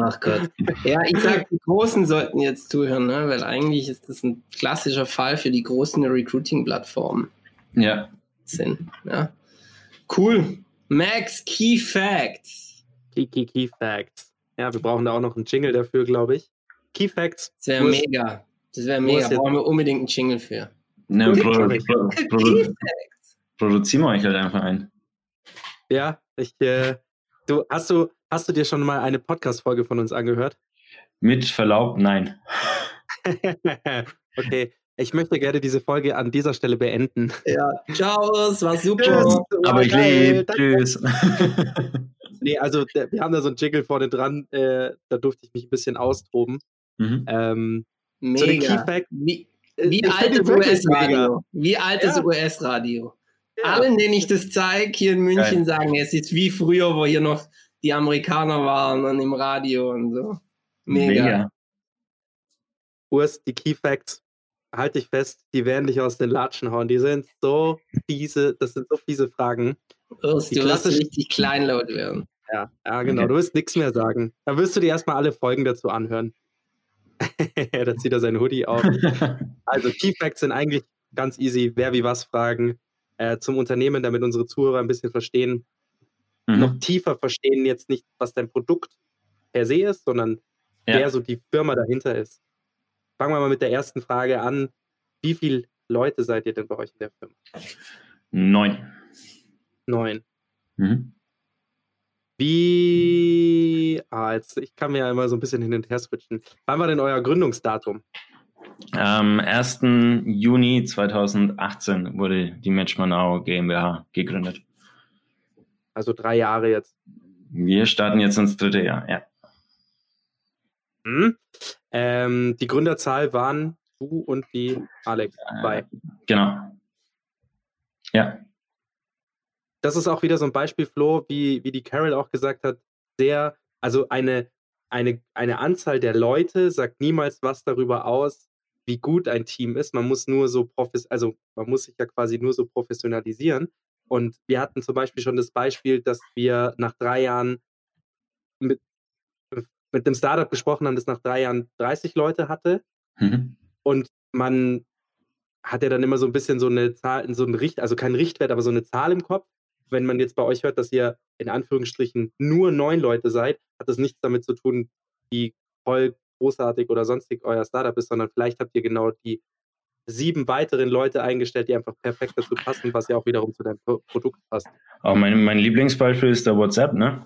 ach Gott. Ja, ich sag, die Großen sollten jetzt zuhören, ne? weil eigentlich ist das ein klassischer Fall für die großen Recruiting-Plattformen Ja, sind. Ja. Cool. Max Key Facts. Key, Key, Key Facts. Ja, wir brauchen da auch noch einen Jingle dafür, glaube ich. Key Facts. Das wäre mega. Das wäre mega. Brauchen wir unbedingt einen Jingle für. ne, Gut, pro, sorry. pro, Key pro, Facts. produzieren wir euch halt einfach ein. Ja, ich, äh, du, hast du, hast du dir schon mal eine Podcast-Folge von uns angehört? Mit Verlaub, nein. okay, ich möchte gerne diese Folge an dieser Stelle beenden. Ja, ciao, es war Tschüss. super. Aber ich lebe. Tschüss. Nee, also wir haben da so einen Jingle vorne dran, äh, da durfte ich mich ein bisschen austoben. mhm. Ähm, zu den Key Mega. Facts. Wie, äh, wie altes US-Radio. Wie altes Ja. US-Radio. Ja. Allen, denen ich das zeige, hier in München, Geil. sagen, es ist wie früher, wo hier noch die Amerikaner waren und im Radio und so. Mega. Urs, die Key Facts, halt dich fest, die werden dich aus den Latschen hauen. Die sind so fiese, das sind so fiese Fragen. Urs, Die du wirst richtig kleinlaut werden. Ja, ja genau. Okay. Du wirst nichts mehr sagen. Dann wirst du dir erstmal alle Folgen dazu anhören. da zieht er seinen Hoodie auf. Also Key Facts sind eigentlich ganz easy. Wer wie was fragen äh, zum Unternehmen, damit unsere Zuhörer ein bisschen verstehen, noch mhm. tiefer verstehen jetzt nicht, was dein Produkt per se ist, sondern Ja. wer so die Firma dahinter ist. Fangen wir mal mit der ersten Frage an. Wie viele Leute seid ihr denn bei euch in der Firma? Neun. Neun. Mhm. Wie, ah, Ah, jetzt, ich kann mir ja immer so ein bisschen hin und her switchen. Wann war denn euer Gründungsdatum? Am 1. Juni 2018 wurde die Matchmanau GmbH gegründet. Also drei Jahre jetzt. Wir starten jetzt ins dritte Jahr, ja. Hm? Ähm, die Gründerzahl waren du und die Alex. Äh, genau. Ja. Das ist auch wieder so ein Beispiel, Flo, wie, wie die Carol auch gesagt hat, sehr, also eine, eine, eine Anzahl der Leute sagt niemals was darüber aus, wie gut ein Team ist. Man muss nur so profes also man muss sich ja quasi nur so professionalisieren. Und wir hatten zum Beispiel schon das Beispiel, dass wir nach drei Jahren mit, mit dem Startup gesprochen haben, das nach drei Jahren 30 Leute hatte. Mhm. Und man hat ja dann immer so ein bisschen so eine Zahl, so ein Richt, also kein Richtwert, aber so eine Zahl im Kopf. Wenn man jetzt bei euch hört, dass ihr in Anführungsstrichen nur neun Leute seid, hat das nichts damit zu tun, wie voll großartig oder sonstig euer Startup ist, sondern vielleicht habt ihr genau die sieben weiteren Leute eingestellt, die einfach perfekt dazu passen, was ja auch wiederum zu deinem Pro Produkt passt. Auch mein, mein Lieblingsbeispiel ist der WhatsApp, ne?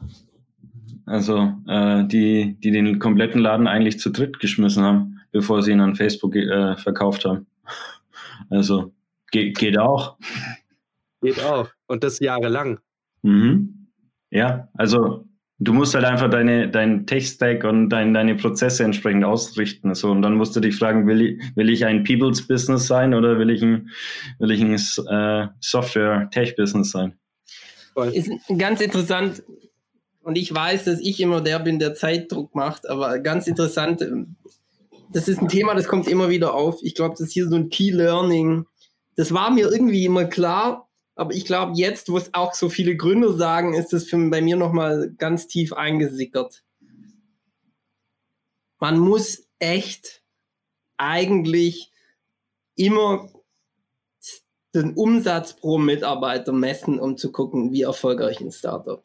Also äh, die, die den kompletten Laden eigentlich zu dritt geschmissen haben, bevor sie ihn an Facebook äh, verkauft haben. Also geht, geht auch. Geht auch. Und das jahrelang. Mhm. Ja, also du musst halt einfach deine, dein Tech-Stack und dein, deine Prozesse entsprechend ausrichten. So, und dann musst du dich fragen, will ich, will ich ein People's Business sein oder will ich ein, will ich ein äh, Software-Tech-Business sein? Ist ganz interessant. Und ich weiß, dass ich immer der bin, der Zeitdruck macht, aber ganz interessant. Das ist ein Thema, das kommt immer wieder auf. Ich glaube, das ist hier so ein Key Learning. Das war mir irgendwie immer klar, aber ich glaube, jetzt, wo es auch so viele Gründer sagen, ist das für, bei mir nochmal ganz tief eingesickert. Man muss echt eigentlich immer den Umsatz pro Mitarbeiter messen, um zu gucken, wie erfolgreich ein Startup.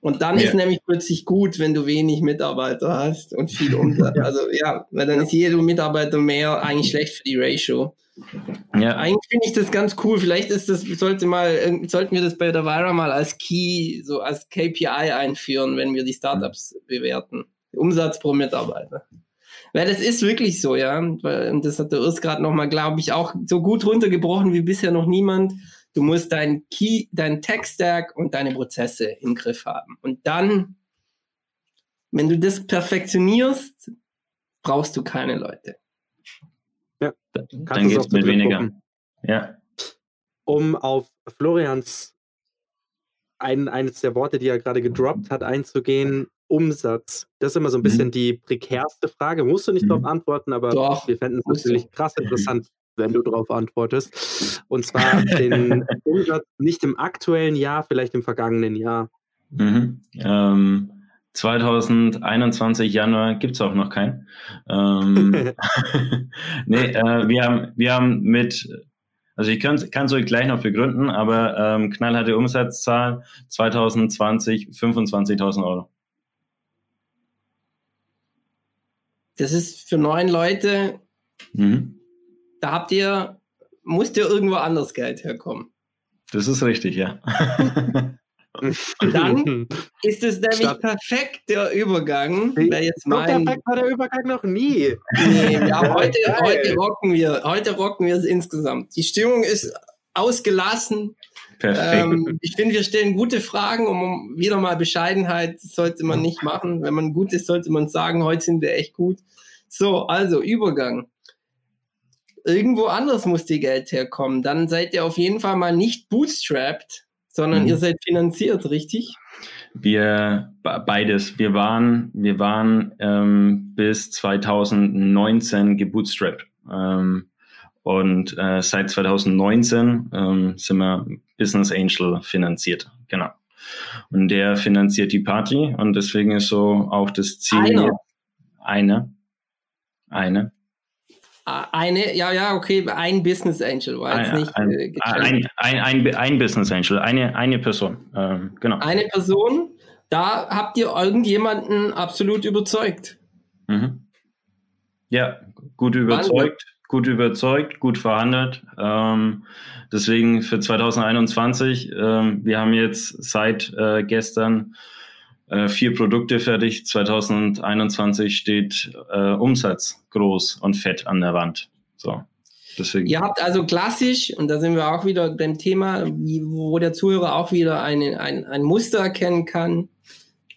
Und dann ja. ist nämlich plötzlich gut, wenn du wenig Mitarbeiter hast und viel Umsatz. Also ja, weil dann ist jeder Mitarbeiter mehr eigentlich schlecht für die Ratio. Ja. Eigentlich finde ich das ganz cool. Vielleicht ist das, sollte mal, sollten wir das bei der Vira mal als Key, so als KPI einführen, wenn wir die Startups bewerten. Umsatz pro Mitarbeiter. Weil das ist wirklich so, ja. Und das hat der Urs gerade nochmal, glaube ich, auch so gut runtergebrochen wie bisher noch niemand. Du musst dein Key, dein Tech-Stack und deine Prozesse im Griff haben. Und dann, wenn du das perfektionierst, brauchst du keine Leute. Ja, dann geht es mit weniger. Gucken. Ja. Um auf Florians ein, eines der Worte, die er gerade gedroppt hat, einzugehen, Umsatz. Das ist immer so ein bisschen mhm. die prekärste Frage. Musst du nicht mhm. darauf antworten, aber Doch, wir fänden es natürlich krass interessant, wenn du darauf antwortest. Und zwar den Umsatz nicht im aktuellen Jahr, vielleicht im vergangenen Jahr. Mhm. Ähm, 2021 Januar gibt es auch noch keinen. Ähm, nee, äh, wir, haben, wir haben mit, also ich kann es euch gleich noch begründen, aber ähm, knallharte Umsatzzahl 2020 25.000 Euro. Das ist für neun Leute, mhm. da habt ihr, musst ihr irgendwo anders Geld herkommen. Das ist richtig, ja. Dann ist es nämlich Stopp. perfekt der Übergang. Wer jetzt so perfekt war der Übergang noch nie. Nee, ja, heute, heute rocken wir, heute rocken wir es insgesamt. Die Stimmung ist ausgelassen. Perfekt. Ähm, ich finde, wir stellen gute Fragen, um wieder mal Bescheidenheit sollte man nicht machen. Wenn man gut ist, sollte man sagen, heute sind wir echt gut. So, also Übergang. Irgendwo anders muss die Geld herkommen. Dann seid ihr auf jeden Fall mal nicht bootstrapped, sondern mhm. ihr seid finanziert, richtig? Wir beides. Wir waren, wir waren ähm, bis 2019 gebootstrapped. Ähm, und äh, seit 2019 ähm, sind wir Business Angel finanziert. Genau. Und der finanziert die Party und deswegen ist so auch das Ziel. Eine. Eine. Eine. Eine, ja, ja, okay, ein Business Angel war jetzt ein, nicht ein, äh, ein, ein, ein, Business Angel, eine, eine Person, ähm, genau. Eine Person, da habt ihr irgendjemanden absolut überzeugt. Mhm. Ja, gut überzeugt, gut überzeugt, gut verhandelt. Ähm, deswegen für 2021, ähm, wir haben jetzt seit äh, gestern äh, vier Produkte fertig. 2021 steht äh, Umsatz groß und fett an der Wand. So. Deswegen. Ihr habt also klassisch, und da sind wir auch wieder beim Thema, wo der Zuhörer auch wieder eine, ein, ein Muster erkennen kann.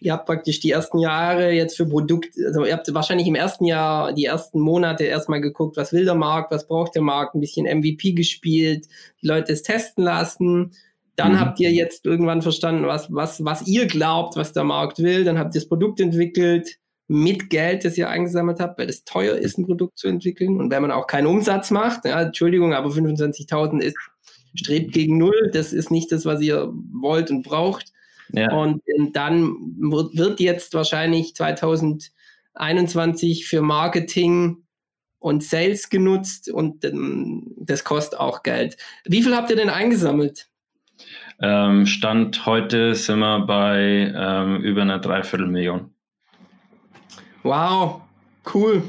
Ihr habt praktisch die ersten Jahre jetzt für Produkt, also ihr habt wahrscheinlich im ersten Jahr, die ersten Monate erstmal geguckt, was will der Markt, was braucht der Markt, ein bisschen MVP gespielt, die Leute es testen lassen. Dann mhm. habt ihr jetzt irgendwann verstanden, was, was, was ihr glaubt, was der Markt will. Dann habt ihr das Produkt entwickelt mit Geld, das ihr eingesammelt habt, weil es teuer ist, ein Produkt zu entwickeln. Und wenn man auch keinen Umsatz macht, ja, Entschuldigung, aber 25.000 ist, strebt gegen Null. Das ist nicht das, was ihr wollt und braucht. Ja. Und dann wird jetzt wahrscheinlich 2021 für Marketing und Sales genutzt und das kostet auch Geld. Wie viel habt ihr denn eingesammelt? Ähm, Stand heute sind wir bei ähm, über einer Dreiviertelmillion. Wow, cool.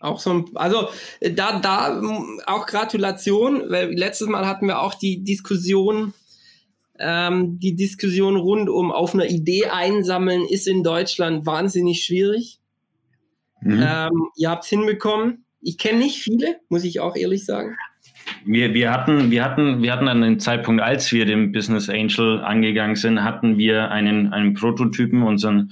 Auch so ein, also da, da auch Gratulation, weil letztes Mal hatten wir auch die Diskussion, ähm, die Diskussion rund um auf einer Idee einsammeln ist in Deutschland wahnsinnig schwierig. Mhm. Ähm, ihr habt es hinbekommen. Ich kenne nicht viele, muss ich auch ehrlich sagen. Wir, wir, hatten, wir, hatten, wir hatten an dem Zeitpunkt, als wir den Business Angel angegangen sind, hatten wir einen, einen Prototypen so eine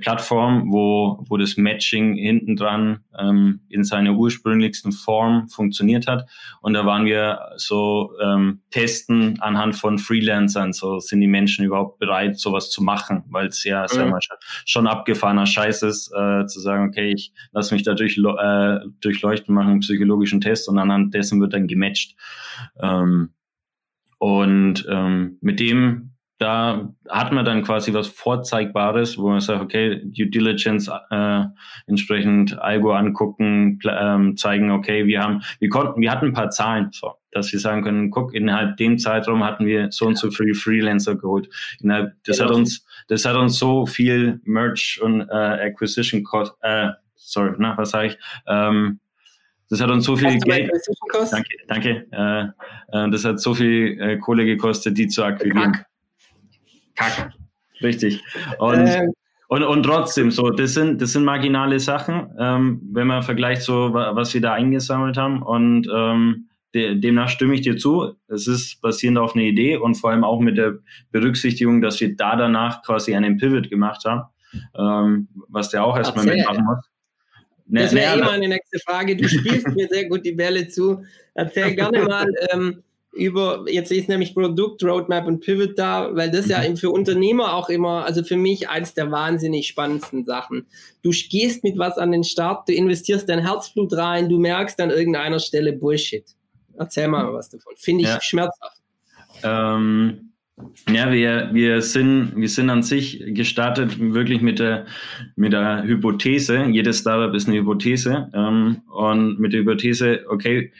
Plattform, wo, wo das Matching hinten dran ähm, in seiner ursprünglichsten Form funktioniert hat. Und da waren wir so ähm, testen anhand von Freelancern, so sind die Menschen überhaupt bereit, sowas zu machen, weil es ja, mhm. wir, schon abgefahrener Scheiß ist, äh, zu sagen, okay, ich lasse mich da durch, äh, durchleuchten, mache einen psychologischen Test und anhand dessen wird dann gematcht. Ähm, und ähm, mit dem, da hat man dann quasi was Vorzeigbares, wo man sagt, okay, Due Diligence äh, entsprechend Algo angucken, ähm, zeigen, okay, wir haben, wir konnten, wir hatten ein paar Zahlen, so, dass wir sagen können, guck, innerhalb dem Zeitraum hatten wir so und so viele Freelancer geholt. Innerhalb, das genau. hat uns, das hat uns so viel Merch und äh, Acquisition Cost, äh, sorry, na, was sage ich, ähm, das hat uns so viel Geld. Danke, danke. Äh, äh, das hat so viel äh, Kohle gekostet, die zu akquirieren. Kack. Kack. Richtig. Und, ähm. und, und trotzdem, so, das sind, das sind marginale Sachen, ähm, wenn man vergleicht, so, was wir da eingesammelt haben. Und ähm, de, demnach stimme ich dir zu. Es ist basierend auf einer Idee und vor allem auch mit der Berücksichtigung, dass wir da danach quasi einen Pivot gemacht haben, ähm, was der auch erstmal mitmachen muss. Ne, das wäre ne, eh meine nächste Frage. Du spielst mir sehr gut die Bälle zu. Erzähl gerne mal ähm, über, jetzt ist nämlich Produkt, Roadmap und Pivot da, weil das ja mhm. für Unternehmer auch immer, also für mich eins der wahnsinnig spannendsten Sachen. Du gehst mit was an den Start, du investierst dein Herzblut rein, du merkst an irgendeiner Stelle Bullshit. Erzähl mal was davon. Finde ich ja. schmerzhaft. Ähm ja, wir, wir, sind, wir sind an sich gestartet wirklich mit der, mit der Hypothese. Jedes Startup ist eine Hypothese. Ähm, und mit der Hypothese, okay,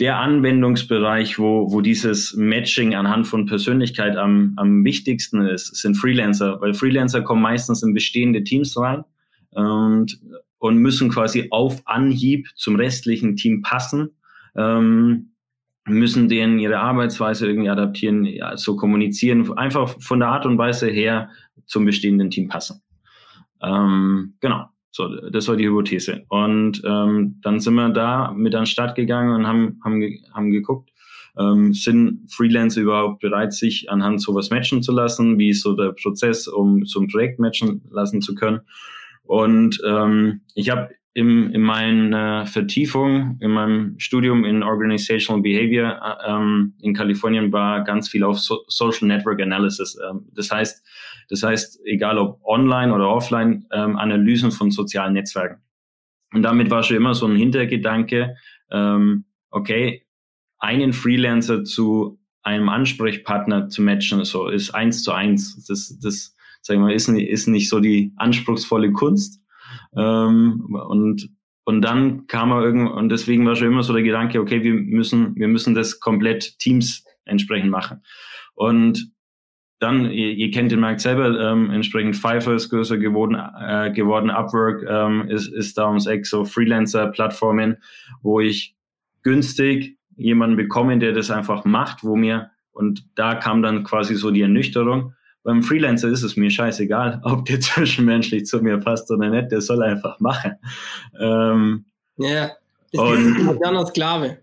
der Anwendungsbereich, wo, wo dieses Matching anhand von Persönlichkeit am, am wichtigsten ist, sind Freelancer, weil Freelancer kommen meistens in bestehende Teams rein und, und müssen quasi auf Anhieb zum restlichen Team passen. Ähm, müssen denen ihre Arbeitsweise irgendwie adaptieren, ja, so kommunizieren, einfach von der Art und Weise her zum bestehenden Team passen. Ähm, genau, so, das war die Hypothese. Und ähm, dann sind wir da mit an den Start gegangen und haben, haben, haben geguckt, ähm, sind Freelancer überhaupt bereit, sich anhand sowas matchen zu lassen? Wie ist so der Prozess, um so ein Projekt matchen lassen zu können? Und ähm, ich habe im, in meiner Vertiefung, in meinem Studium in Organizational Behavior äh, ähm, in Kalifornien war ganz viel auf so Social Network Analysis. Ähm, das heißt, das heißt, egal ob online oder offline, ähm, Analysen von sozialen Netzwerken. Und damit war schon immer so ein Hintergedanke, ähm, okay, einen Freelancer zu einem Ansprechpartner zu matchen, so ist eins zu eins. Das, das, sagen wir, ist, ist nicht so die anspruchsvolle Kunst. Ähm, und, und dann kam er irgendwann, und deswegen war schon immer so der Gedanke, okay, wir müssen, wir müssen das komplett Teams entsprechend machen. Und dann, ihr, ihr kennt den Markt selber, ähm, entsprechend Pfeiffer ist größer geworden, äh, geworden Upwork ähm, ist, ist da ums Eck, so Freelancer-Plattformen, wo ich günstig jemanden bekomme, der das einfach macht, wo mir, und da kam dann quasi so die Ernüchterung, beim Freelancer ist es mir scheißegal, ob der zwischenmenschlich zu mir passt oder nicht, der soll einfach machen. Ähm, ja, das ist ein moderner Sklave.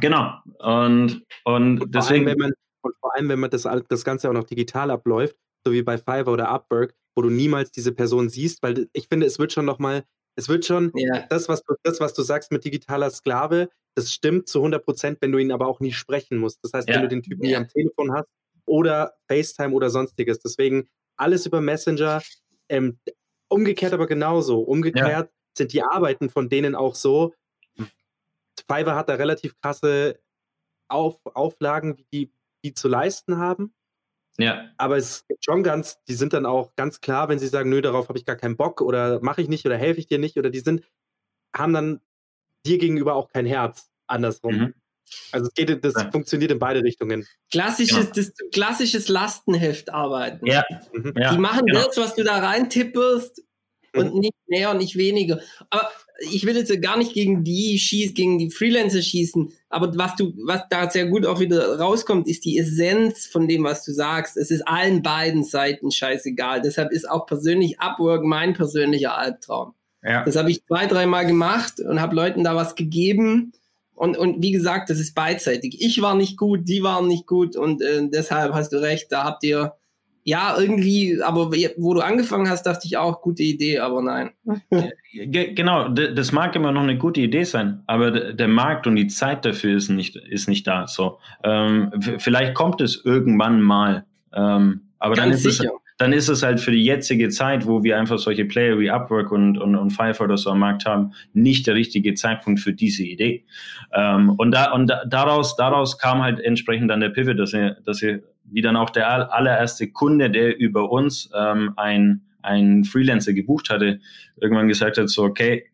Genau. Und, und, Und deswegen. Vor allem, wenn man, und vor allem, wenn man das, das Ganze auch noch digital abläuft, so wie bei Fiverr oder Upwork, wo du niemals diese Person siehst, weil ich finde, es wird schon nochmal, es wird schon, Ja. das was, du, das, was du sagst mit digitaler Sklave, das stimmt zu 100 Prozent, wenn du ihn aber auch nie sprechen musst. Das heißt, Ja. wenn du den Typen nie Ja. am Telefon hast oder FaceTime oder sonstiges. Deswegen alles über Messenger. Ähm, umgekehrt aber genauso. Umgekehrt sind die Arbeiten von denen auch so. Fiverr hat da relativ krasse Auf, Auflagen, wie die, die zu leisten haben. ja, Aber es gibt schon ganz, die sind dann auch ganz klar, wenn sie sagen, nö, darauf habe ich gar keinen Bock oder mache ich nicht oder helfe ich dir nicht oder die sind, haben dann dir gegenüber auch kein Herz andersrum. Mhm. Also es geht, das Ja. funktioniert in beide Richtungen. Klassisches, das, klassisches Lastenheft arbeiten. ja, Mhm. Die machen genau. das, was du da reintipperst und nicht mehr und nicht weniger. Aber ich will jetzt gar nicht gegen die schießen, gegen die Freelancer schießen. Aber was du, was da sehr gut auch wieder rauskommt, ist die Essenz von dem, was du sagst. Es ist allen beiden Seiten scheißegal. Deshalb ist auch persönlich Upwork mein persönlicher Albtraum. ja. Das habe ich zwei, dreimal gemacht und habe Leuten da was gegeben. Und, und wie gesagt, das ist beidseitig. Ich war nicht gut, die waren nicht gut und äh, deshalb hast du recht, da habt ihr, ja, irgendwie, aber wo du angefangen hast, dachte ich auch, gute Idee, aber nein. Ge- Genau, das mag immer noch eine gute Idee sein, aber der Markt und die Zeit dafür ist nicht, ist nicht da. So, ähm, vielleicht kommt es irgendwann mal, ähm, aber dann Ganz ist, es, sicher. Dann ist es halt für die jetzige Zeit, wo wir einfach solche Player wie Upwork und, und, und Fiverr so am Markt haben, nicht der richtige Zeitpunkt für diese Idee. Ähm, und da, und da, daraus, daraus kam halt entsprechend dann der Pivot, dass wir, dass wir, wie dann auch der all- allererste Kunde, der über uns ähm, ein, ein Freelancer gebucht hatte, irgendwann gesagt hat, so, okay,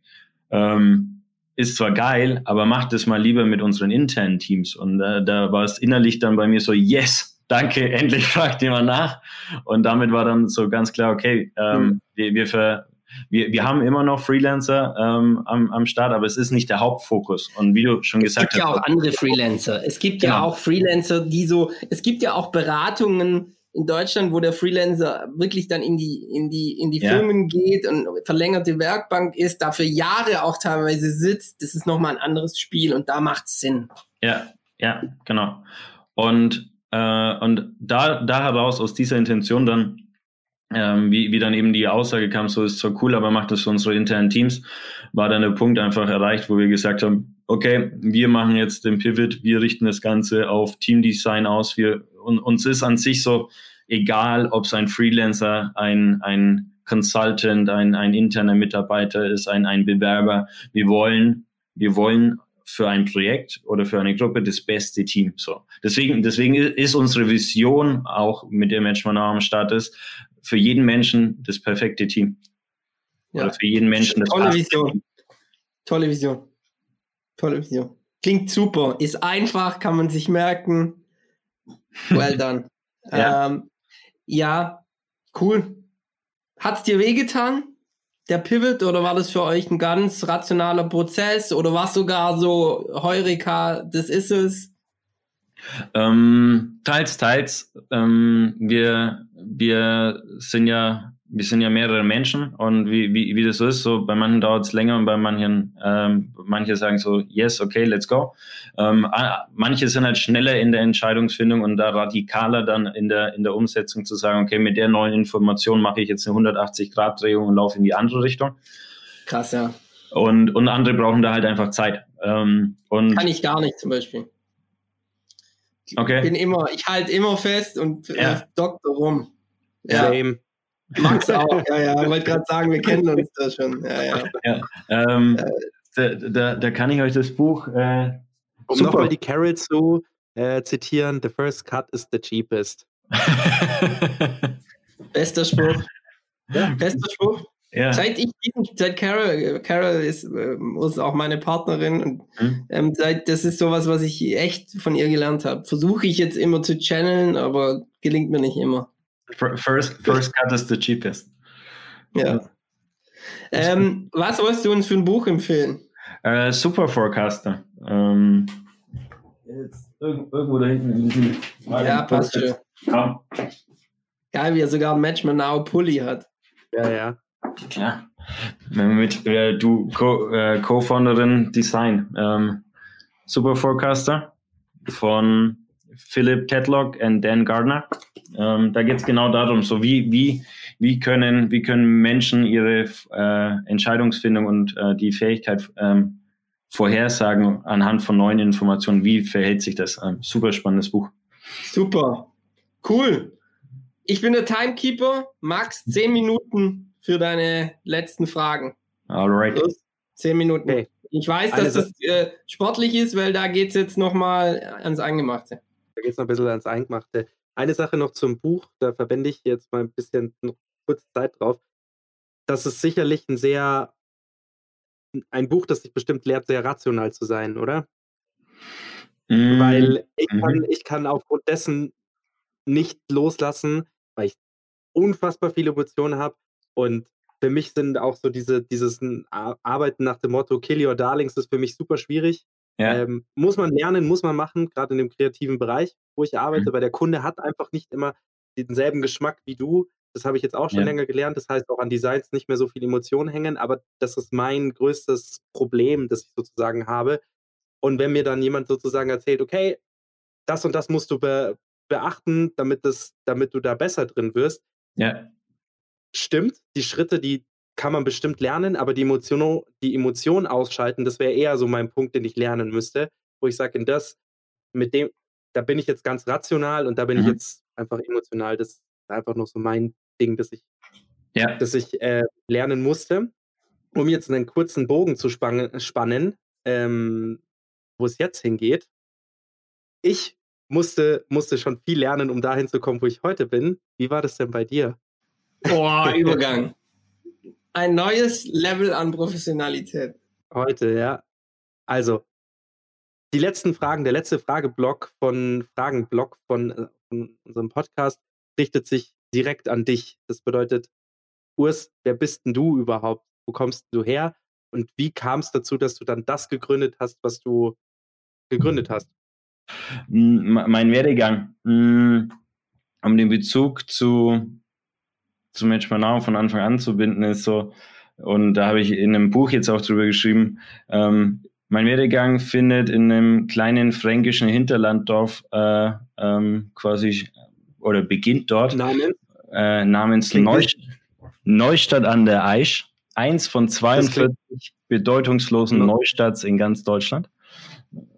ähm, ist zwar geil, aber macht es mal lieber mit unseren internen Teams. Und äh, da war es innerlich dann bei mir so, yes, danke, endlich fragt jemand nach. Und damit war dann so ganz klar, okay, ähm, Mhm. wir, wir, ver, wir, wir haben immer noch Freelancer ähm, am, am Start, aber es ist nicht der Hauptfokus. Und wie du schon Es gesagt gibt ja hast, auch andere Freelancer. Es gibt ja Genau. auch Freelancer, die so, es gibt ja auch Beratungen in Deutschland, wo der Freelancer wirklich dann in die, in die, in die Ja. Firmen geht und verlängerte Werkbank ist, dafür Jahre auch teilweise sitzt. Das ist nochmal ein anderes Spiel und da macht es Sinn. Ja, ja, genau. Und, äh, und da, da heraus, aus dieser Intention dann, ähm, wie, wie dann eben die Aussage kam, so ist zwar cool, aber macht das für unsere internen Teams, war dann der Punkt einfach erreicht, wo wir gesagt haben, okay, wir machen jetzt den Pivot, wir richten das Ganze auf Teamdesign aus, wir, und, uns ist an sich so egal, ob es ein Freelancer, ein, ein Consultant, ein, ein interner Mitarbeiter ist, ein, ein Bewerber, wir wollen, wir wollen für ein Projekt oder für eine Gruppe das beste Team. So. Deswegen, deswegen ist unsere Vision auch, mit der Management am Start ist, für jeden Menschen das perfekte Team. Ja. Oder für jeden Menschen das Tolle Vision. Team. Tolle Vision. Tolle Vision. Klingt super. Ist einfach, kann man sich merken. Well done. Ja. ähm, ja, cool. Hat's dir wehgetan? Der Pivot oder war das für euch ein ganz rationaler Prozess oder war es sogar so Heureka, das ist es? Ähm, teils, teils. Ähm, wir, wir sind ja, wir sind ja mehrere Menschen und wie, wie, wie das so ist, so bei manchen dauert es länger und bei manchen, ähm, manche sagen so, yes, okay, let's go. Ähm, manche sind halt schneller in der Entscheidungsfindung und da radikaler dann in der, in der Umsetzung zu sagen, okay, mit der neuen Information mache ich jetzt eine 180-Grad-Drehung und laufe in die andere Richtung. Krass, ja. Und, und andere brauchen da halt einfach Zeit. Ähm, und Kann ich gar nicht zum Beispiel. Okay. Bin immer, ich halte immer fest und äh, Ja. Doktor rum. Ja, Same. Max auch. Ja, ja. Ich wollte gerade sagen, wir kennen uns da schon. Ja, ja. ähm, da, da, da kann ich euch das Buch äh, Um nochmal die Carol zu äh, zitieren, the first cut is the cheapest. Bester Spruch. Ja, bester Spruch. ja. Seit ich diesen, seit Carol, Carol ist, ist auch meine Partnerin und Hm. ähm, seit, das ist sowas, was ich echt von ihr gelernt habe. Versuche ich jetzt immer zu channeln, aber gelingt mir nicht immer. Fir- First, first cut is the cheapest. Ja. Ähm, was wolltest du uns für ein Buch empfehlen? Äh, Super Forecaster. Ähm, jetzt irgendwo da hinten. Ja, passt schon. Ja. Geil, wie er sogar ein Match mit Now Pulli hat. Ja, ja. Klar. Mit äh, du Co- äh, Co-Founderin Design. Ähm, Super Forecaster von Philip Tedlock und Dan Gardner. Ähm, da geht es genau darum, so wie, wie, wie, können, wie können Menschen ihre äh, Entscheidungsfindung und äh, die Fähigkeit ähm, vorhersagen anhand von neuen Informationen. Wie verhält sich das? Ähm, super spannendes Buch. Super. Cool. Ich bin der Timekeeper. Max, zehn Minuten für deine letzten Fragen. Alright. Los, zehn Minuten. Okay. Ich weiß, dass das äh, sportlich ist, weil da geht es jetzt nochmal ans Eingemachte. Da geht es noch ein bisschen ans Eingemachte. Eine Sache noch zum Buch, da verwende ich jetzt mal ein bisschen kurz Zeit drauf. Das ist sicherlich ein sehr, ein Buch, das dich bestimmt lehrt, sehr rational zu sein, oder? Mm, Weil ich Mhm. kann, ich kann aufgrund dessen nicht loslassen, weil ich unfassbar viele Emotionen habe. Und für mich sind auch so diese, dieses Ar- Arbeiten nach dem Motto Kill Your Darlings ist für mich super schwierig. Ja. Ähm, muss man lernen, muss man machen, gerade in dem kreativen Bereich, wo ich arbeite, Mhm. weil der Kunde hat einfach nicht immer denselben Geschmack wie du. Das habe ich jetzt auch schon Ja. länger gelernt. Das heißt, auch an Designs nicht mehr so viel Emotionen hängen, aber das ist mein größtes Problem, das ich sozusagen habe. Und wenn mir dann jemand sozusagen erzählt, okay, das und das musst du be beachten, damit, das, damit du da besser drin wirst, ja. stimmt, die Schritte, die kann man bestimmt lernen, aber die Emotion, die Emotion ausschalten, das wäre eher so mein Punkt, den ich lernen müsste, wo ich sage, in das, mit dem, da bin ich jetzt ganz rational und da bin ich Mhm. jetzt einfach emotional. Das ist einfach noch so mein Ding, das ich, Ja. das ich äh, lernen musste. Um jetzt einen kurzen Bogen zu spannen, spannen ähm, wo es jetzt hingeht. Ich musste, musste schon viel lernen, um dahin zu kommen, wo ich heute bin. Wie war das denn bei dir? Boah, Übergang. Ein neues Level an Professionalität. Heute, ja. Also, die letzten Fragen, der letzte Frageblock von Fragenblock von, äh, von unserem Podcast richtet sich direkt an dich. Das bedeutet, Urs, wer bist denn du überhaupt? Wo kommst du her? Und wie kam es dazu, dass du dann das gegründet hast, was du gegründet hast? Me- Mein Werdegang, um den Bezug zu, zu Match My Now von Anfang an zu binden, ist so, und da habe ich in einem Buch jetzt auch drüber geschrieben, ähm, mein Werdegang findet in einem kleinen fränkischen Hinterlanddorf äh, ähm, quasi oder beginnt dort Namen? äh, namens Neustadt, Neustadt an der Aisch. Eins von klingt- 42 bedeutungslosen Ja. Neustadts in ganz Deutschland.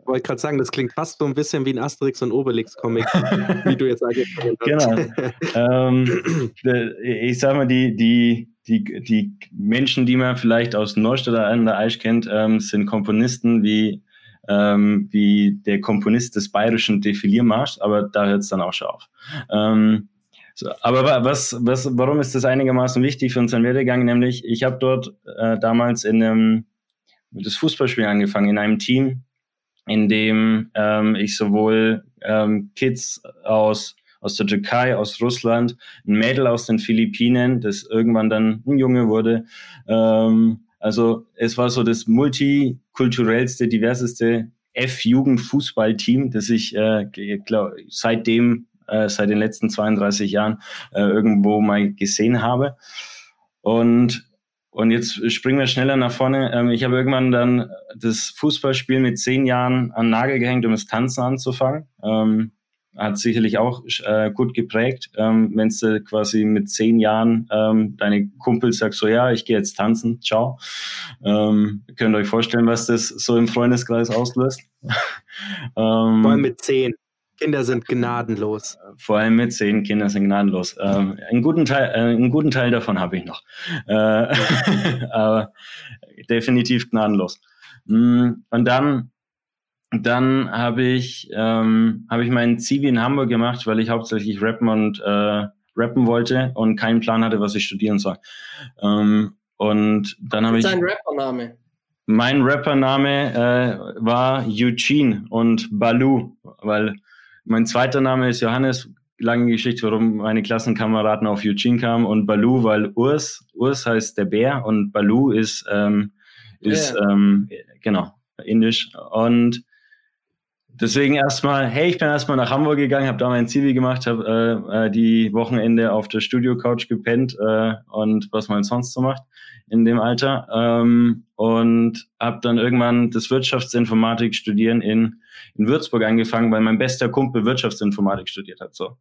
Wollte gerade sagen, das klingt fast so ein bisschen wie ein Asterix und Obelix-Comic, wie du jetzt angefangen hast. Genau. ähm, de- ich sag mal, die, die, die, die Menschen, die man vielleicht aus Neustadt an der Aisch kennt, ähm, sind Komponisten wie, ähm, wie der Komponist des bayerischen Defiliermarschs, aber da hört es dann auch schon auf. Ähm, so, aber wa- was, was, warum ist das einigermaßen wichtig für unseren Werdegang? Nämlich, ich habe dort äh, damals in einem, das Fußballspiel angefangen, in einem Team, in dem ähm, ich sowohl ähm, Kids aus aus der Türkei, aus Russland, ein Mädel aus den Philippinen, das irgendwann dann ein Junge wurde. Ähm, also es war so das multikulturellste, diverseste F-Jugend-Fußballteam, das ich äh, glaub, seitdem, äh, seit den letzten 32 Jahren äh, irgendwo mal gesehen habe. Und und jetzt springen wir schneller nach vorne. Ähm, ich habe irgendwann dann das Fußballspiel mit zehn Jahren an den Nagel gehängt, um das Tanzen anzufangen. Ähm, hat sicherlich auch äh, gut geprägt, ähm, wenn du quasi mit zehn Jahren ähm, deine Kumpel sagst so, ja, ich gehe jetzt tanzen, ciao. Ähm, könnt ihr euch vorstellen, was das so im Freundeskreis auslöst? ähm, Vor allem mit zehn. Kinder sind gnadenlos. vor allem mit zehn Kindern sind gnadenlos. Ähm, einen, guten Teil, äh, einen guten Teil davon habe ich noch. Äh, aber definitiv gnadenlos. Mm, Und dann, dann habe ich, ähm, habe ich meinen Zivi in Hamburg gemacht, weil ich hauptsächlich rappen und äh, rappen wollte und keinen Plan hatte, was ich studieren soll. Ähm, und dann habe ich. Sein Rappername. Mein Rappername äh, war Eugene und Balu, weil mein zweiter Name ist Johannes. Lange Geschichte, warum meine Klassenkameraden auf Eugene kamen und Balu, weil Urs, Urs heißt der Bär und Balu ist, ähm, ist Ja. ähm, genau indisch. Und deswegen erstmal, hey, ich bin erstmal nach Hamburg gegangen, habe da mein Zivi gemacht, habe äh, äh, die Wochenende auf der Studio-Couch gepennt äh, und was man sonst so macht in dem Alter. Ähm, und habe dann irgendwann das Wirtschaftsinformatik studieren in, in Würzburg angefangen, weil mein bester Kumpel Wirtschaftsinformatik studiert hat. So.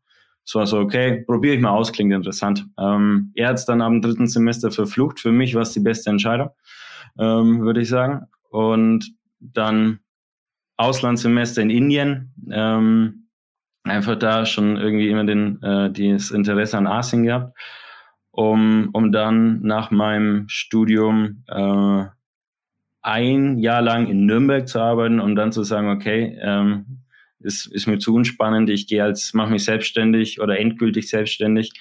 Es war so, okay, probiere ich mal aus, klingt interessant. Ähm, er hat es dann am dritten Semester verflucht. Für mich war es die beste Entscheidung, ähm, würde ich sagen. Und dann Auslandssemester in Indien. Ähm, einfach da schon irgendwie immer den, äh, das Interesse an Asien gehabt, um, um dann nach meinem Studium äh, ein Jahr lang in Nürnberg zu arbeiten und dann zu sagen, okay, ähm, ist, ist mir zu unspannend, ich gehe als, mache mich selbstständig oder endgültig selbstständig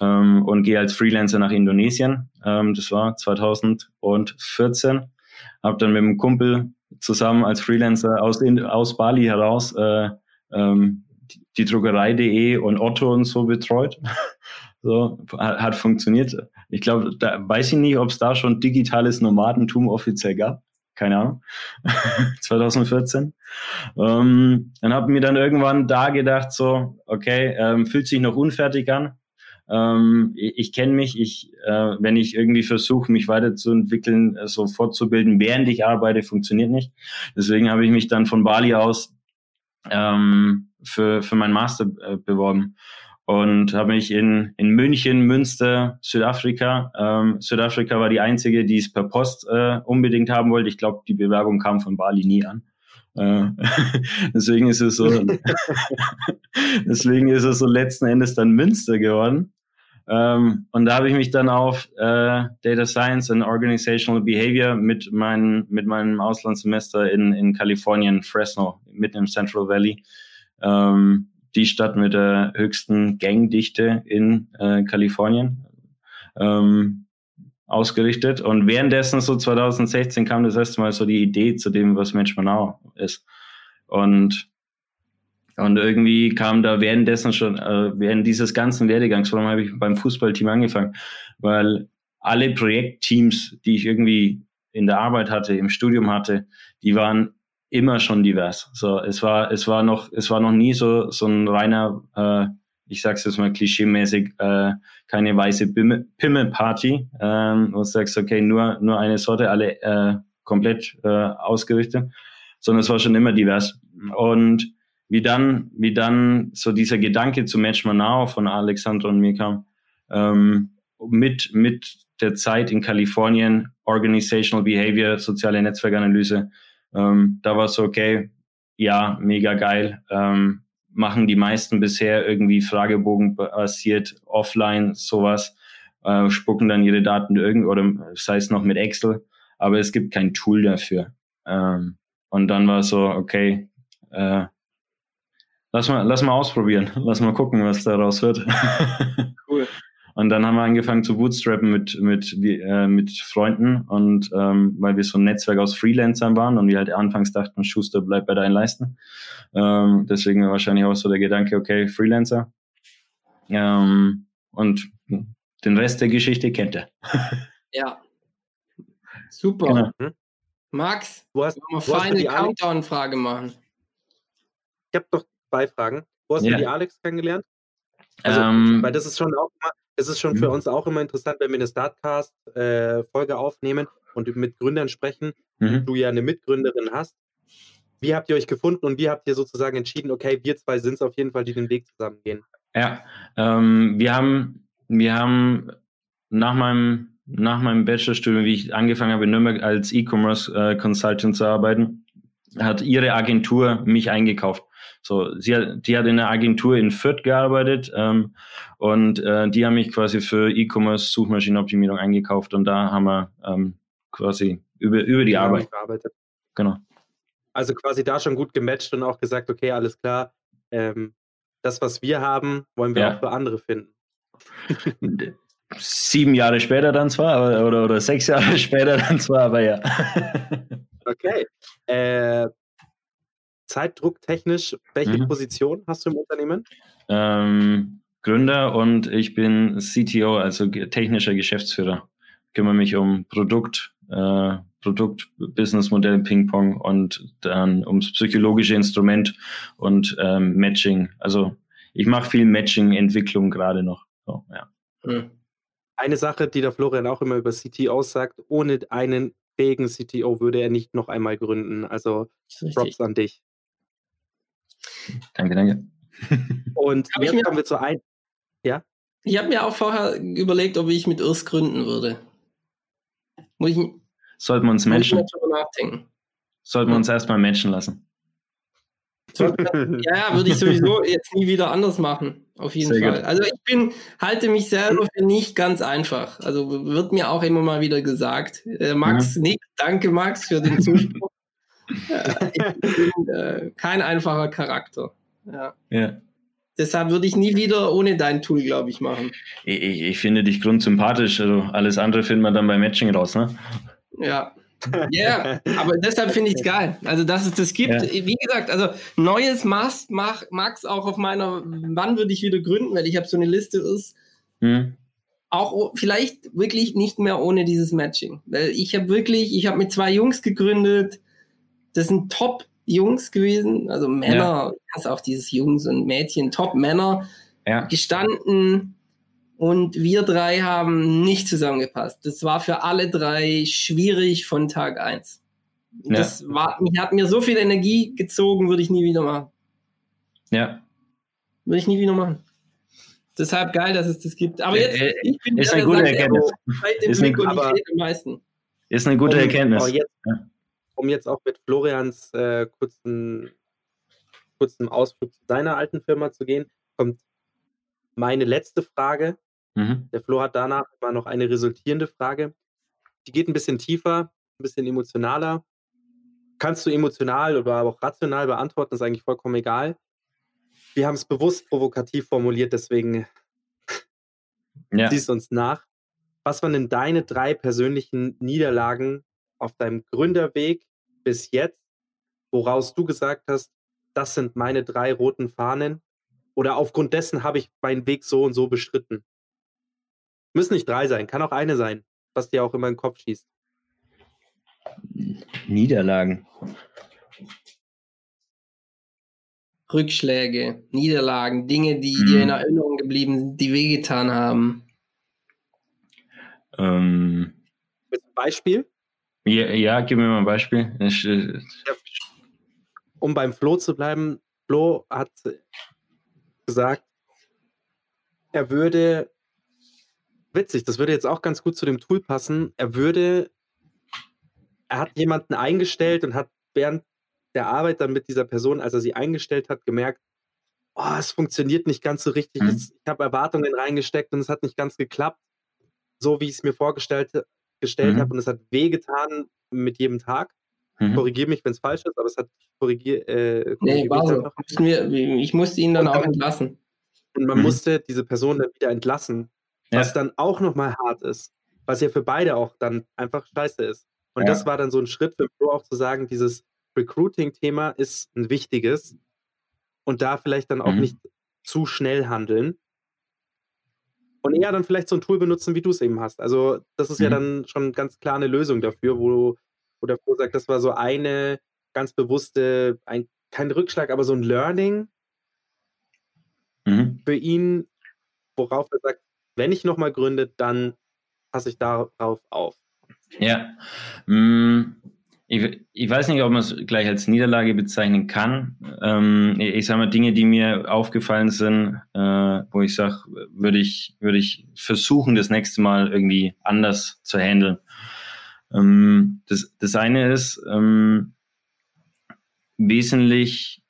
ähm, und gehe als Freelancer nach Indonesien. Ähm, das war 2014. Habe dann mit einem Kumpel zusammen als Freelancer aus, aus Bali heraus äh, ähm, die Druckerei.de und Otto und so betreut. so, hat, funktioniert. Ich glaube, da weiß ich nicht, ob es da schon digitales Nomadentum offiziell gab. Keine Ahnung. 2014. Ähm, dann habe mir dann irgendwann da gedacht, so, okay, ähm, fühlt sich noch unfertig an. Ähm, ich, ich kenne mich, ich, äh, wenn ich irgendwie versuche, mich weiterzuentwickeln, äh, so fortzubilden, während ich arbeite, funktioniert nicht. Deswegen habe ich mich dann von Bali aus ähm, für, für mein Master äh, beworben und habe mich in, in München, Münster, Südafrika. Ähm, Südafrika war die einzige, die es per Post äh, unbedingt haben wollte. Ich glaube, die Bewerbung kam von Bali nie an. Äh, deswegen ist es so, deswegen ist es so letzten Endes dann Münster geworden. Ähm, und da habe ich mich dann auf äh, Data Science and Organizational Behavior mit, mein, mit meinem Auslandssemester in, in Kalifornien, Fresno, mitten im Central Valley, ähm, die Stadt mit der höchsten Gangdichte in äh, Kalifornien, ähm, ausgerichtet. Und währenddessen, so 2016, kam das erste Mal so die Idee zu dem, was Mensch Manau ist. Und und irgendwie kam da währenddessen schon, äh, während dieses ganzen Werdegangs, allem habe ich beim Fußballteam angefangen, weil alle Projektteams, die ich irgendwie in der Arbeit hatte, im Studium hatte, die waren immer schon divers. So, es war, es war noch, es war noch nie so, so ein reiner, äh, ich sag's jetzt mal klischeemäßig, äh, keine weiße Pimmelparty, ähm, wo du sagst, okay, nur, nur eine Sorte, alle äh, komplett äh, ausgerichtet, sondern es war schon immer divers. Und wie dann, wie dann so dieser Gedanke zu Match Manao von Alexandra und mir kam, ähm, mit, mit der Zeit in Kalifornien, Organizational Behavior, soziale Netzwerkanalyse, ähm, da war so, okay, ja, mega geil, ähm, machen die meisten bisher irgendwie Fragebogen basiert, offline, sowas, äh, spucken dann ihre Daten irgend oder sei es noch mit Excel, aber es gibt kein Tool dafür. Ähm, und dann war so, okay, äh, lass mal, lass mal ausprobieren, lass mal gucken, was daraus wird. Und dann haben wir angefangen zu bootstrappen mit, mit, äh, mit Freunden und ähm, weil wir so ein Netzwerk aus Freelancern waren und wir halt anfangs dachten, Schuster, bleib bei deinen Leisten. Ähm, deswegen wahrscheinlich auch so der Gedanke, okay, Freelancer. Ähm, und den Rest der Geschichte kennt er. ja. Super. Genau. Hm? Max, wo hast, du eine Countdown-Frage machen? Ich habe doch zwei Fragen. Wo hast ja. du die Alex kennengelernt? Also, ähm, weil das ist schon auch es ist schon für mhm. uns auch immer interessant, wenn wir eine Startcast-Folge äh, aufnehmen und mit Gründern sprechen, mhm. du ja eine Mitgründerin hast. Wie habt ihr euch gefunden und wie habt ihr sozusagen entschieden, okay, wir zwei sind es auf jeden Fall, die den Weg zusammen gehen? Ja, ähm, wir haben, wir haben nach meinem, nach meinem Bachelorstudium, wie ich angefangen habe in Nürnberg als E-Commerce äh, Consultant zu arbeiten, hat ihre Agentur mich eingekauft. So, sie hat, die hat in einer Agentur in Fürth gearbeitet ähm, und äh, die haben mich quasi für E-Commerce Suchmaschinenoptimierung eingekauft und da haben wir ähm, quasi über, über die Arbeit gearbeitet. Genau. Also quasi da schon gut gematcht und auch gesagt, okay, alles klar, ähm, das, was wir haben, wollen wir ja. auch für andere finden. Sieben Jahre später dann zwar, oder, oder sechs Jahre später dann zwar, aber ja. okay. Äh, zeitdrucktechnisch, welche mhm. Position hast du im Unternehmen? Ähm, Gründer und ich bin CTO, also technischer Geschäftsführer. Ich kümmere mich um Produkt, äh, Produkt, Businessmodell, Ping-Pong und dann ums psychologische Instrument und ähm, Matching. Also ich mache viel Matching-Entwicklung gerade noch. So, ja. Hm. Eine Sache, die der Florian auch immer über CTO sagt, ohne einen fähigen CTO würde er nicht noch einmal gründen. Also Props an dich. Danke, danke. Und jetzt kommen wir zu ein. Ja? Ich habe mir auch vorher überlegt, ob ich mit Urs gründen würde. Muss ich, Sollten wir uns matchen? Sollten wir uns erstmal matchen lassen. ja, ja, würde ich sowieso jetzt nie wieder anders machen. Auf jeden Sehr Fall. Gut. Also ich bin, halte mich selber für nicht ganz einfach. Also wird mir auch immer mal wieder gesagt. Äh, Max mhm. nickt. Danke, Max, für den Zuspruch. äh, ich bin äh, kein einfacher Charakter. Ja. ja. Deshalb würde ich nie wieder ohne dein Tool, glaube ich, machen. Ich, ich, ich, finde dich grundsympathisch. Also alles andere finden wir dann beim Matching raus, ne? Ja. Ja, yeah, aber deshalb finde ich es geil. Also, dass es das gibt. Ja. Wie gesagt, also Neues Mast mach, Max auch auf meiner, wann würde ich wieder gründen, weil ich habe so eine Liste ist. Hm. Auch vielleicht wirklich nicht mehr ohne dieses Matching. Weil ich habe wirklich, ich habe mit zwei Jungs gegründet. Das sind Top-Jungs gewesen. Also Männer, ja. hast auch dieses Jungs und Mädchen, Top-Männer. Ja. Gestanden, und wir drei haben nicht zusammengepasst. Das war für alle drei schwierig von Tag eins. Ja. Das war, hat mir so viel Energie gezogen, würde ich nie wieder machen. Ja. Würde ich nie wieder machen. Deshalb geil, dass es das gibt. Aber jetzt, äh, ich bin ist eine gute Erkenntnis. Ist eine, aber, am meisten. ist eine gute um, Erkenntnis. Oh, jetzt, ja. Um jetzt auch mit Florians äh, kurzen, kurzen Ausflug zu seiner alten Firma zu gehen, kommt meine letzte Frage. Mhm. Der Flo hat danach mal noch eine resultierende Frage. Die geht ein bisschen tiefer, ein bisschen emotionaler. Kannst du emotional oder auch rational beantworten, ist eigentlich vollkommen egal. Wir haben es bewusst provokativ formuliert, deswegen ja. siehst uns nach. Was waren denn deine drei persönlichen Niederlagen auf deinem Gründerweg bis jetzt, woraus du gesagt hast, das sind meine drei roten Fahnen? Oder aufgrund dessen habe ich meinen Weg so und so beschritten? Müssen nicht drei sein, kann auch eine sein, was dir auch immer in den Kopf schießt. Niederlagen. Rückschläge, Niederlagen, Dinge, die hm. dir in Erinnerung geblieben sind, die wehgetan haben. Ähm, Beispiel? Ja, ja, gib mir mal ein Beispiel. Ich, äh, um beim Flo zu bleiben, Flo hat gesagt, er würde witzig, das würde jetzt auch ganz gut zu dem Tool passen. Er würde, er hat jemanden eingestellt und hat während der Arbeit dann mit dieser Person, als er sie eingestellt hat, gemerkt, oh, es funktioniert nicht ganz so richtig. Mhm. Ich habe Erwartungen reingesteckt und es hat nicht ganz geklappt, so wie ich es mir vorgestellt gestellt mhm. habe. Und es hat wehgetan mit jedem Tag. Mhm. Korrigiere mich, wenn es falsch ist, aber es hat korrigiert. Äh, nee, war so. Ich musste ihn dann und auch entlassen. Und man mhm. musste diese Person dann wieder entlassen was dann auch nochmal hart ist, was ja für beide auch dann einfach scheiße ist. Und ja. das war dann so ein Schritt für Flo auch zu sagen, dieses Recruiting-Thema ist ein wichtiges und da vielleicht dann auch mhm. nicht zu schnell handeln und eher dann vielleicht so ein Tool benutzen, wie du es eben hast. Also das ist mhm. ja dann schon ganz klar eine Lösung dafür, wo, wo der Flo sagt, das war so eine ganz bewusste, ein, kein Rückschlag, aber so ein Learning mhm. für ihn, worauf er sagt, wenn ich nochmal gründe, dann passe ich darauf auf. Ja. Mm, ich, ich, weiß nicht, ob man es gleich als Niederlage bezeichnen kann. Ähm, ich sage mal, Dinge, die mir aufgefallen sind, äh, wo ich sage, würde ich, würde ich versuchen, das nächste Mal irgendwie anders zu handeln. Ähm, das, das eine ist ähm, wesentlich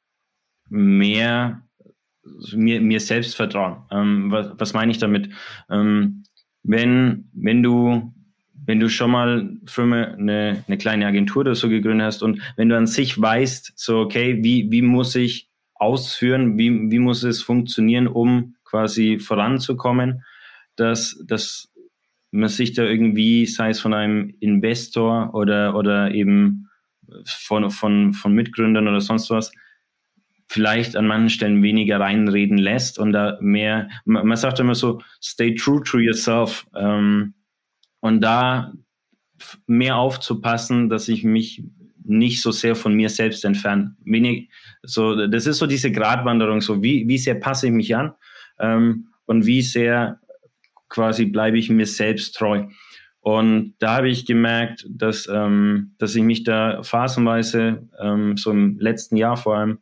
mehr mir, mir selbst vertrauen. Ähm, was, was meine ich damit? Ähm, wenn, wenn du wenn du schon mal Firma eine, eine kleine Agentur oder so gegründet hast und wenn du an sich weißt, so okay, wie, wie muss ich ausführen, wie, wie muss es funktionieren, um quasi voranzukommen, dass, dass man sich da irgendwie, sei es von einem Investor oder, oder eben von, von, von Mitgründern oder sonst was, vielleicht an manchen Stellen weniger reinreden lässt und da mehr, man, sagt immer so, stay true to yourself. Ähm, und da mehr aufzupassen, dass ich mich nicht so sehr von mir selbst entferne. Wenig, so, das ist so diese Gratwanderung, so wie, wie sehr passe ich mich an ähm, und wie sehr quasi bleibe ich mir selbst treu. Und da habe ich gemerkt, dass, ähm, dass ich mich da phasenweise, ähm, so im letzten Jahr vor allem,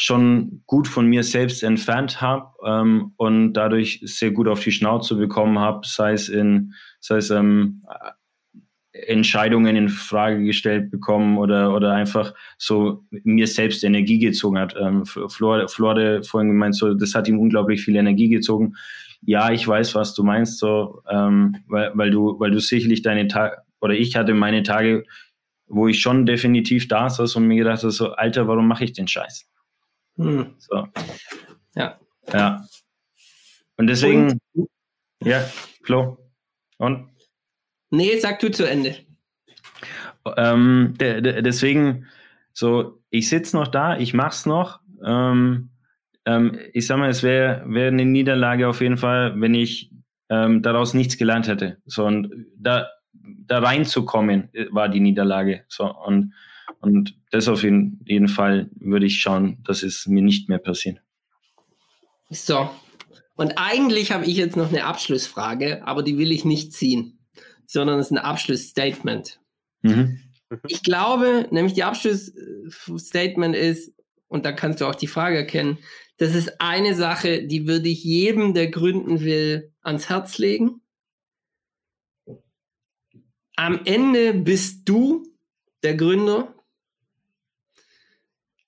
schon gut von mir selbst entfernt habe ähm, und dadurch sehr gut auf die Schnauze bekommen habe, sei es in, sei es ähm, Entscheidungen in Frage gestellt bekommen oder, oder einfach so mir selbst Energie gezogen hat. Ähm, Flor, Flore vorhin gemeint, so, das hat ihm unglaublich viel Energie gezogen. Ja, ich weiß, was du meinst, so, ähm, weil, weil du, weil du sicherlich deine Tage, oder ich hatte meine Tage, wo ich schon definitiv da saß und mir gedacht habe, so, Alter, warum mache ich den Scheiß? Hm. So. Ja. Ja. Und deswegen, und? ja, Flo. Und? Nee, sag du zu Ende. Ähm, de, de, deswegen, so, ich sitze noch da, ich mach's noch. Ähm, ähm, ich sag mal, es wäre wär eine Niederlage auf jeden Fall, wenn ich ähm, daraus nichts gelernt hätte. So, und da, da reinzukommen, äh, war die Niederlage. So, und, und das auf jeden, jeden Fall würde ich schauen, dass es mir nicht mehr passiert. So. Und eigentlich habe ich jetzt noch eine Abschlussfrage, aber die will ich nicht ziehen sondern es ist ein Abschlussstatement. Mhm. Ich glaube, nämlich die Abschlussstatement ist, und da kannst du auch die Frage erkennen, das ist eine Sache, die würde ich jedem, der gründen will, ans Herz legen. Am Ende bist du der Gründer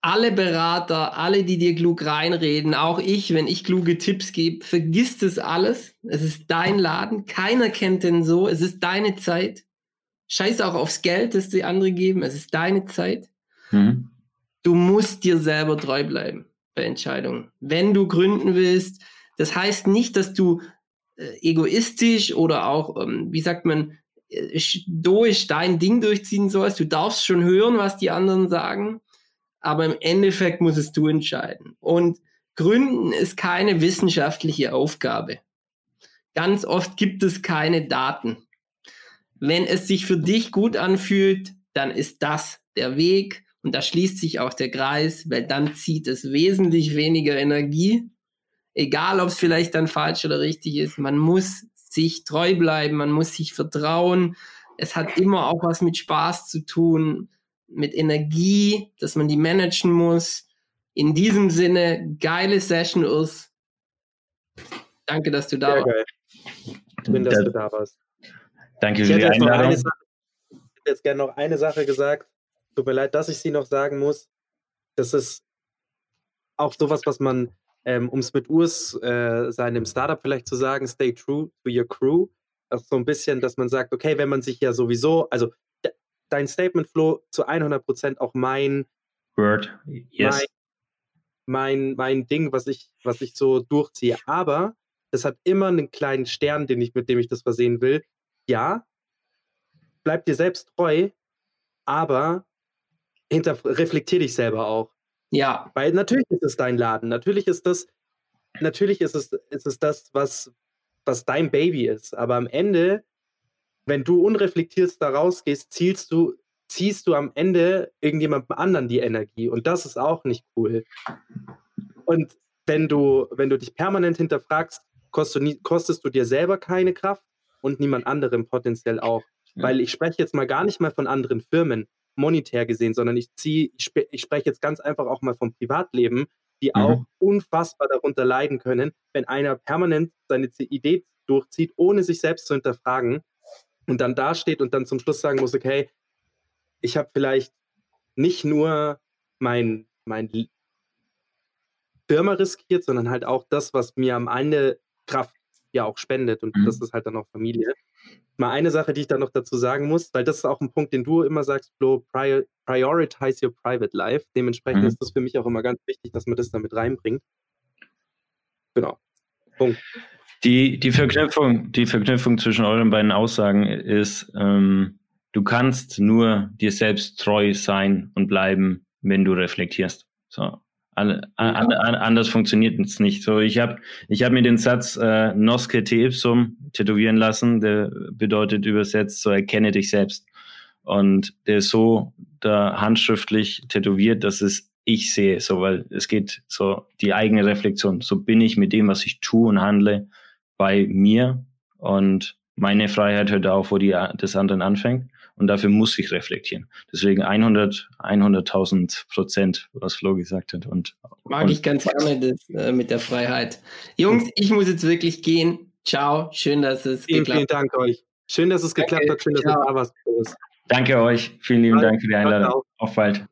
alle Berater, alle, die dir klug reinreden, auch ich, wenn ich kluge Tipps gebe, vergiss das alles. Es ist dein Laden. Keiner kennt den so. Es ist deine Zeit. Scheiß auch aufs Geld, das die andere geben. Es ist deine Zeit. Mhm. Du musst dir selber treu bleiben bei Entscheidungen. Wenn du gründen willst, das heißt nicht, dass du äh, egoistisch oder auch, ähm, wie sagt man, äh, stoisch dein Ding durchziehen sollst. Du darfst schon hören, was die anderen sagen aber im Endeffekt musst du entscheiden. Und Gründen ist keine wissenschaftliche Aufgabe. Ganz oft gibt es keine Daten. Wenn es sich für dich gut anfühlt, dann ist das der Weg und da schließt sich auch der Kreis, weil dann zieht es wesentlich weniger Energie. Egal, ob es vielleicht dann falsch oder richtig ist, man muss sich treu bleiben, man muss sich vertrauen. Es hat immer auch was mit Spaß zu tun mit Energie, dass man die managen muss. In diesem Sinne, geile Session, Urs. Danke, dass du da Sehr warst. Geil. Schön, dass du da warst. Danke für die Einladung. ich hätte jetzt gerne noch eine Sache gesagt. Tut mir leid, dass ich sie noch sagen muss. Das ist auch sowas, was man, ähm, um es mit Urs, äh, seinem Startup vielleicht zu sagen, stay true to your crew. Auch so ein bisschen, dass man sagt, okay, wenn man sich ja sowieso, also dein Statement Flow zu 100 Prozent auch mein Word, yes. Mein, mein, mein Ding, was ich, was ich so durchziehe. Aber das hat immer einen kleinen Stern, den ich, mit dem ich das versehen will. Ja, bleib dir selbst treu, aber hinter, reflektier dich selber auch. Ja. Weil natürlich ist es dein Laden. Natürlich ist das, natürlich ist es, ist es das, was, was dein Baby ist. Aber am Ende wenn du unreflektiert da rausgehst, zielst du, ziehst du am Ende irgendjemandem anderen die Energie. Und das ist auch nicht cool. Und wenn du, wenn du dich permanent hinterfragst, kostest du, kostest du dir selber keine Kraft und niemand anderem potenziell auch. Ja. Weil ich spreche jetzt mal gar nicht mal von anderen Firmen, monetär gesehen, sondern ich ziehe, ich, sp ich spreche jetzt ganz einfach auch mal vom Privatleben, die mhm. auch unfassbar darunter leiden können, wenn einer permanent seine Idee durchzieht, ohne sich selbst zu hinterfragen und dann dasteht und dann zum Schluss sagen muss, okay, ich habe vielleicht nicht nur mein, mein Firma riskiert, sondern halt auch das, was mir am Ende Kraft ja auch spendet und mhm. das ist halt dann auch Familie. Mal eine Sache, die ich da noch dazu sagen muss, weil das ist auch ein Punkt, den du immer sagst, Flo, prior, prioritize your private life. Dementsprechend mhm. ist das für mich auch immer ganz wichtig, dass man das damit reinbringt. Genau. Punkt. Die, die, Verknüpfung, die Verknüpfung zwischen euren beiden Aussagen ist, ähm, du kannst nur dir selbst treu sein und bleiben, wenn du reflektierst. So. an, an, anders funktioniert es nicht. So, ich habe ich hab mir den Satz äh, Nosce te ipsum tätowieren lassen, der bedeutet übersetzt, so erkenne dich selbst. Und der ist so da handschriftlich tätowiert, dass es ich sehe, so, weil es geht so die eigene Reflexion. So bin ich mit dem, was ich tue und handle, bei mir und meine Freiheit hört auf, wo die des anderen anfängt. Und dafür muss ich reflektieren. Deswegen 100, 100.000 Prozent, was Flo gesagt hat. Und, Mag und ich ganz gerne das äh, mit der Freiheit. Jungs, ich muss jetzt wirklich gehen. Ciao. Schön, dass es Vielen, geklappt vielen Dank euch. Schön, dass es geklappt Danke. hat. Schön, dass Ciao. du da warst. Danke euch. Vielen lieben. Dank für die Einladung. Auf bald.